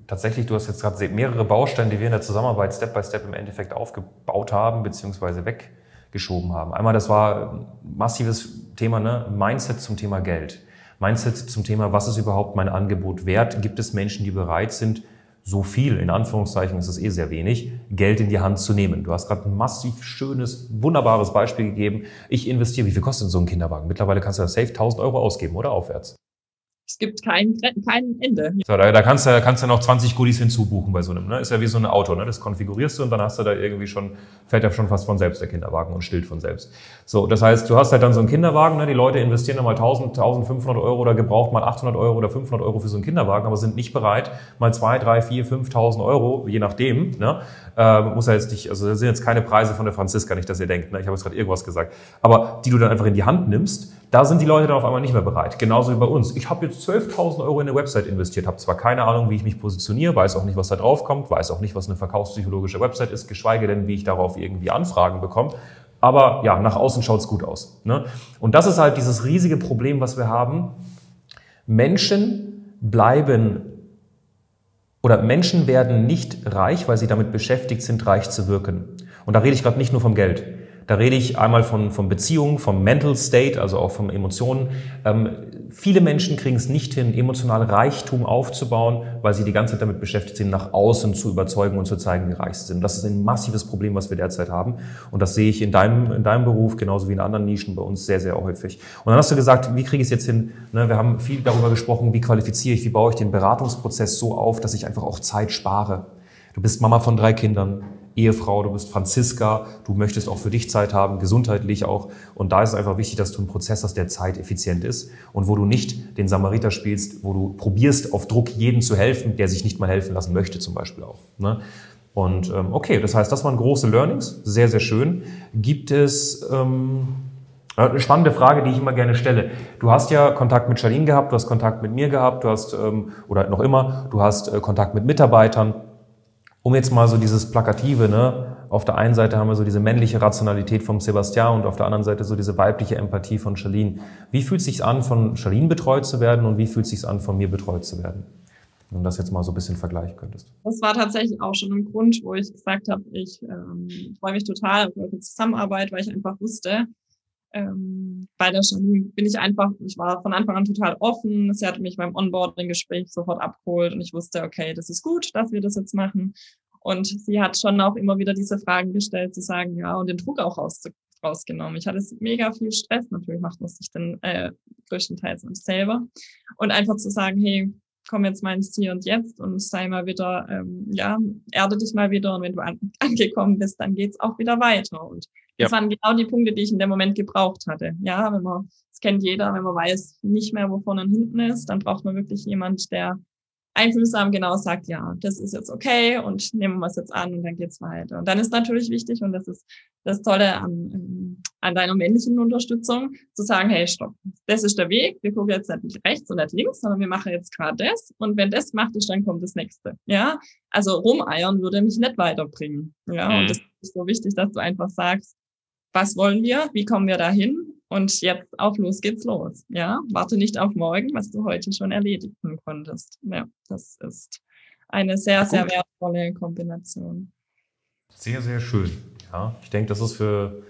tatsächlich, du hast jetzt gerade mehrere Bausteine, die wir in der Zusammenarbeit Step by Step im Endeffekt aufgebaut haben, beziehungsweise weggeschoben haben. Einmal, das war ein massives Thema, ne? Mindset zum Thema Geld. Mindset zum Thema, was ist überhaupt mein Angebot wert? Gibt es Menschen, die bereit sind, so viel, in Anführungszeichen ist es eh sehr wenig, Geld in die Hand zu nehmen. Du hast gerade ein massiv schönes, wunderbares Beispiel gegeben. Ich investiere, wie viel kostet so ein Kinderwagen? Mittlerweile kannst du da safe 1000 Euro ausgeben oder aufwärts es gibt kein, kein Ende. So, da, da kannst du kannst du noch 20 Goodies hinzubuchen bei so einem. Ne? Ist ja wie so ein Auto. Ne? Das konfigurierst du und dann hast du da irgendwie schon, fährt ja schon fast von selbst der Kinderwagen und stillt von selbst. So, das heißt, du hast halt dann so einen Kinderwagen. Ne? Die Leute investieren dann mal 1000, 1500 Euro oder gebraucht mal 800 Euro oder 500 Euro für so einen Kinderwagen, aber sind nicht bereit, mal 2, 3, 4, 5000 Euro, je nachdem. Ne? Äh, muss ja jetzt nicht, also das sind jetzt keine Preise von der Franziska, nicht, dass ihr denkt. Ne? Ich habe jetzt gerade irgendwas gesagt. Aber die du dann einfach in die Hand nimmst, da sind die Leute dann auf einmal nicht mehr bereit. Genauso wie bei uns. Ich habe jetzt 12.000 Euro in eine Website investiert, habe zwar keine Ahnung, wie ich mich positioniere, weiß auch nicht, was da drauf kommt, weiß auch nicht, was eine verkaufspsychologische Website ist, geschweige denn, wie ich darauf irgendwie Anfragen bekomme. Aber ja, nach außen schaut's gut aus. Ne? Und das ist halt dieses riesige Problem, was wir haben. Menschen bleiben oder Menschen werden nicht reich, weil sie damit beschäftigt sind, reich zu wirken. Und da rede ich gerade nicht nur vom Geld. Da rede ich einmal von, von Beziehungen, vom Mental State, also auch von Emotionen. Ähm, viele Menschen kriegen es nicht hin, emotional Reichtum aufzubauen, weil sie die ganze Zeit damit beschäftigt sind, nach außen zu überzeugen und zu zeigen, wie reich sie sind. Das ist ein massives Problem, was wir derzeit haben. Und das sehe ich in deinem, in deinem Beruf, genauso wie in anderen Nischen bei uns sehr, sehr häufig. Und dann hast du gesagt, wie kriege ich es jetzt hin? Ne, wir haben viel darüber gesprochen, wie qualifiziere ich, wie baue ich den Beratungsprozess so auf, dass ich einfach auch Zeit spare. Du bist Mama von drei Kindern. Ehefrau, du bist Franziska, du möchtest auch für dich Zeit haben, gesundheitlich auch. Und da ist es einfach wichtig, dass du einen Prozess hast, der zeiteffizient ist und wo du nicht den Samariter spielst, wo du probierst, auf Druck jedem zu helfen, der sich nicht mal helfen lassen möchte, zum Beispiel auch. Ne? Und ähm, okay, das heißt, das waren große Learnings, sehr, sehr schön. Gibt es ähm, eine spannende Frage, die ich immer gerne stelle. Du hast ja Kontakt mit Charlene gehabt, du hast Kontakt mit mir gehabt, du hast, ähm, oder noch immer, du hast äh, Kontakt mit Mitarbeitern um jetzt mal so dieses Plakative, ne? Auf der einen Seite haben wir so diese männliche Rationalität vom Sebastian und auf der anderen Seite so diese weibliche Empathie von Charlene. Wie fühlt es sich an, von Charlene betreut zu werden und wie fühlt es sich an, von mir betreut zu werden? Wenn du das jetzt mal so ein bisschen vergleichen könntest. Das war tatsächlich auch schon ein Grund, wo ich gesagt habe, ich ähm, freue mich total auf eure Zusammenarbeit, weil ich einfach wusste, ähm, bei der Janine bin ich einfach, ich war von Anfang an total offen. Sie hat mich beim Onboarding-Gespräch sofort abgeholt und ich wusste, okay, das ist gut, dass wir das jetzt machen. Und sie hat schon auch immer wieder diese Fragen gestellt, zu sagen, ja, und den Druck auch raus, rausgenommen. Ich hatte mega viel Stress, natürlich macht man sich dann äh, größtenteils selber. Und einfach zu sagen, hey, komm jetzt mal ins Hier und Jetzt und sei mal wieder, ähm, ja, erde dich mal wieder und wenn du an, angekommen bist, dann geht's auch wieder weiter. Und ja. das waren genau die Punkte, die ich in dem Moment gebraucht hatte. Ja, wenn man, das kennt jeder, wenn man weiß nicht mehr, wo vorne und hinten ist, dann braucht man wirklich jemand, der einfühlsam genau sagt, ja, das ist jetzt okay und nehmen wir es jetzt an und dann geht's weiter. Und dann ist natürlich wichtig, und das ist das Tolle an, an deiner männlichen Unterstützung, zu sagen, hey, stopp, das ist der Weg, wir gucken jetzt nicht rechts und nicht links, sondern wir machen jetzt gerade das und wenn das macht ist, dann kommt das nächste. Ja, also rumeiern würde mich nicht weiterbringen. Ja, mhm. und das ist so wichtig, dass du einfach sagst, was wollen wir, wie kommen wir dahin und jetzt auf los geht's los. Ja, warte nicht auf morgen, was du heute schon erledigen konntest. Ja, das ist eine sehr, sehr Gut. wertvolle Kombination. Sehr, sehr schön. Ja, ich denke, das ist für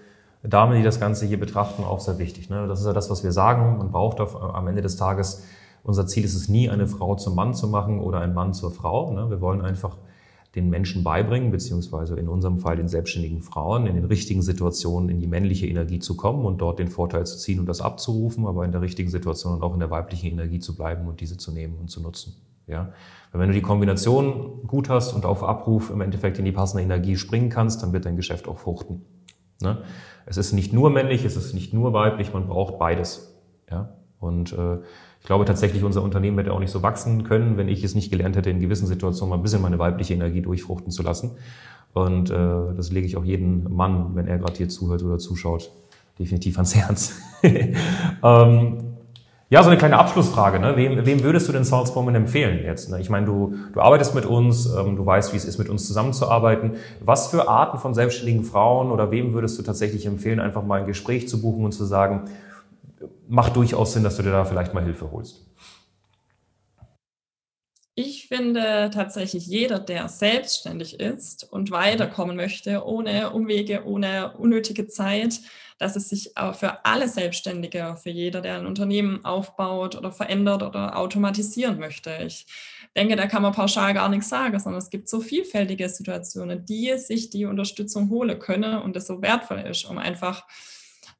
Damen, die das Ganze hier betrachten, auch sehr wichtig. Ne? Das ist ja das, was wir sagen. Man braucht auf, am Ende des Tages, unser Ziel ist es nie, eine Frau zum Mann zu machen oder ein Mann zur Frau. Ne? Wir wollen einfach den Menschen beibringen, beziehungsweise in unserem Fall den selbstständigen Frauen, in den richtigen Situationen in die männliche Energie zu kommen und dort den Vorteil zu ziehen und das abzurufen, aber in der richtigen Situation und auch in der weiblichen Energie zu bleiben und diese zu nehmen und zu nutzen. Ja? Weil wenn du die Kombination gut hast und auf Abruf im Endeffekt in die passende Energie springen kannst, dann wird dein Geschäft auch fruchten. Ne? Es ist nicht nur männlich, es ist nicht nur weiblich, man braucht beides. Ja? Und äh, glaube tatsächlich, unser Unternehmen hätte auch nicht so wachsen können, wenn ich es nicht gelernt hätte, in gewissen Situationen mal ein bisschen meine weibliche Energie durchfruchten zu lassen. Und äh, das lege ich auch jedem Mann, wenn er gerade hier zuhört oder zuschaut, definitiv ans Herz. ähm, ja, so eine kleine Abschlussfrage. Ne? Wem, wem würdest du den Salzbomben empfehlen jetzt? Ne? Ich meine, du, du arbeitest mit uns, ähm, du weißt, wie es ist, mit uns zusammenzuarbeiten. Was für Arten von selbstständigen Frauen oder wem würdest du tatsächlich empfehlen, einfach mal ein Gespräch zu buchen und zu sagen, macht durchaus Sinn, dass du dir da vielleicht mal Hilfe holst. Ich finde tatsächlich jeder, der selbstständig ist und weiterkommen möchte, ohne Umwege, ohne unnötige Zeit, dass es sich für alle Selbstständige, für jeder, der ein Unternehmen aufbaut oder verändert oder automatisieren möchte. Ich denke, da kann man pauschal gar nichts sagen, sondern es gibt so vielfältige Situationen, die sich die Unterstützung holen können und es so wertvoll ist, um einfach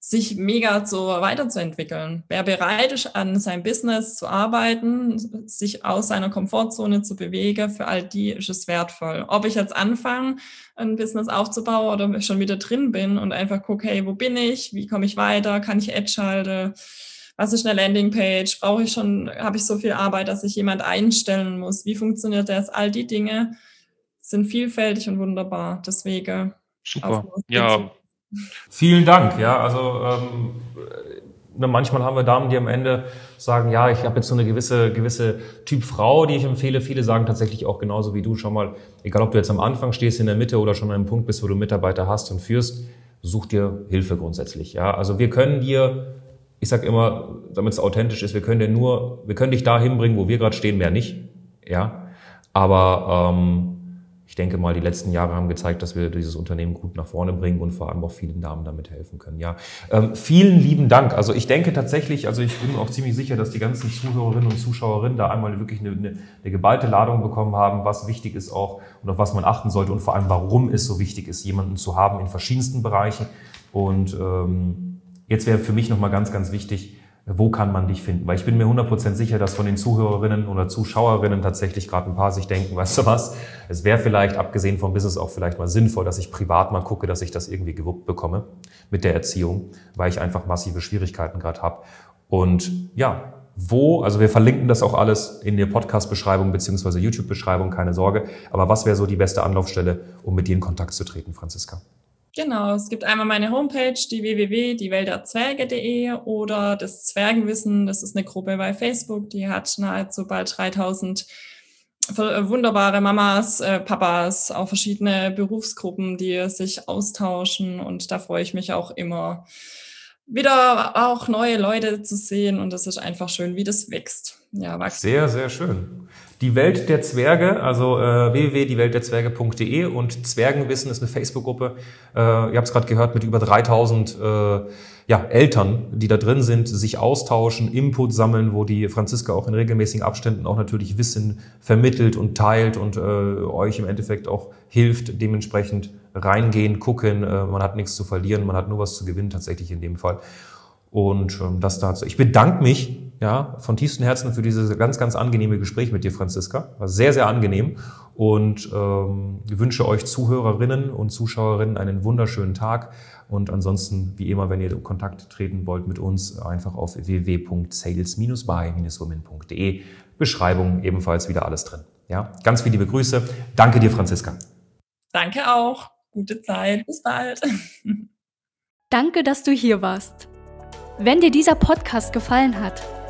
sich mega so weiterzuentwickeln. Wer bereit ist, an seinem Business zu arbeiten, sich aus seiner Komfortzone zu bewegen, für all die ist es wertvoll. Ob ich jetzt anfange, ein Business aufzubauen oder schon wieder drin bin und einfach gucke, hey, wo bin ich? Wie komme ich weiter? Kann ich Ad schalten? Was ist eine Landingpage? Brauche ich schon, habe ich so viel Arbeit, dass ich jemand einstellen muss? Wie funktioniert das? All die Dinge sind vielfältig und wunderbar. Deswegen. Super. Ja, Vielen Dank. Ja, also ähm, ne, manchmal haben wir Damen, die am Ende sagen, ja, ich habe jetzt so eine gewisse gewisse Typ Frau, die ich empfehle. Viele sagen tatsächlich auch genauso wie du schon mal, egal ob du jetzt am Anfang stehst, in der Mitte oder schon an einem Punkt bist, wo du Mitarbeiter hast und führst, such dir Hilfe grundsätzlich. Ja, also wir können dir, ich sage immer, damit es authentisch ist, wir können dir nur, wir können dich dahin bringen, wo wir gerade stehen, mehr nicht. Ja, Aber ähm, ich denke mal, die letzten Jahre haben gezeigt, dass wir dieses Unternehmen gut nach vorne bringen und vor allem auch vielen Damen damit helfen können. Ja, ähm, vielen lieben Dank. Also ich denke tatsächlich, also ich bin auch ziemlich sicher, dass die ganzen Zuhörerinnen und Zuschauerinnen da einmal wirklich eine, eine, eine geballte Ladung bekommen haben, was wichtig ist auch und auf was man achten sollte und vor allem, warum es so wichtig ist, jemanden zu haben in verschiedensten Bereichen. Und ähm, jetzt wäre für mich nochmal ganz, ganz wichtig, wo kann man dich finden? Weil ich bin mir 100% sicher, dass von den Zuhörerinnen oder Zuschauerinnen tatsächlich gerade ein paar sich denken, weißt du was, es wäre vielleicht, abgesehen vom Business, auch vielleicht mal sinnvoll, dass ich privat mal gucke, dass ich das irgendwie gewuppt bekomme mit der Erziehung, weil ich einfach massive Schwierigkeiten gerade habe. Und ja, wo, also wir verlinken das auch alles in der Podcast-Beschreibung beziehungsweise YouTube-Beschreibung, keine Sorge. Aber was wäre so die beste Anlaufstelle, um mit dir in Kontakt zu treten, Franziska? Genau, es gibt einmal meine Homepage, die www.diewelterzwerge.de oder das Zwergenwissen, das ist eine Gruppe bei Facebook, die hat nahezu bald 3000 wunderbare Mamas, äh, Papas, auch verschiedene Berufsgruppen, die sich austauschen und da freue ich mich auch immer wieder auch neue Leute zu sehen und das ist einfach schön, wie das wächst. Ja, wächst. Sehr, sehr schön. Die Welt der Zwerge, also äh, www.dieweltderzwerge.de und Zwergenwissen ist eine Facebook-Gruppe. Äh, ihr habt es gerade gehört, mit über 3000 äh, ja, Eltern, die da drin sind, sich austauschen, Input sammeln, wo die Franziska auch in regelmäßigen Abständen auch natürlich Wissen vermittelt und teilt und äh, euch im Endeffekt auch hilft, dementsprechend reingehen, gucken. Äh, man hat nichts zu verlieren, man hat nur was zu gewinnen tatsächlich in dem Fall. Und ähm, das dazu. Ich bedanke mich ja, von tiefstem Herzen für dieses ganz, ganz angenehme Gespräch mit dir, Franziska. War sehr, sehr angenehm und ähm, wünsche euch Zuhörerinnen und Zuschauerinnen einen wunderschönen Tag. Und ansonsten, wie immer, wenn ihr in Kontakt treten wollt mit uns, einfach auf www.sales-by-women.de. Beschreibung ebenfalls wieder alles drin. Ja, ganz viele liebe Grüße. Danke dir, Franziska. Danke auch. Gute Zeit. Bis bald. Danke, dass du hier warst. Wenn dir dieser Podcast gefallen hat,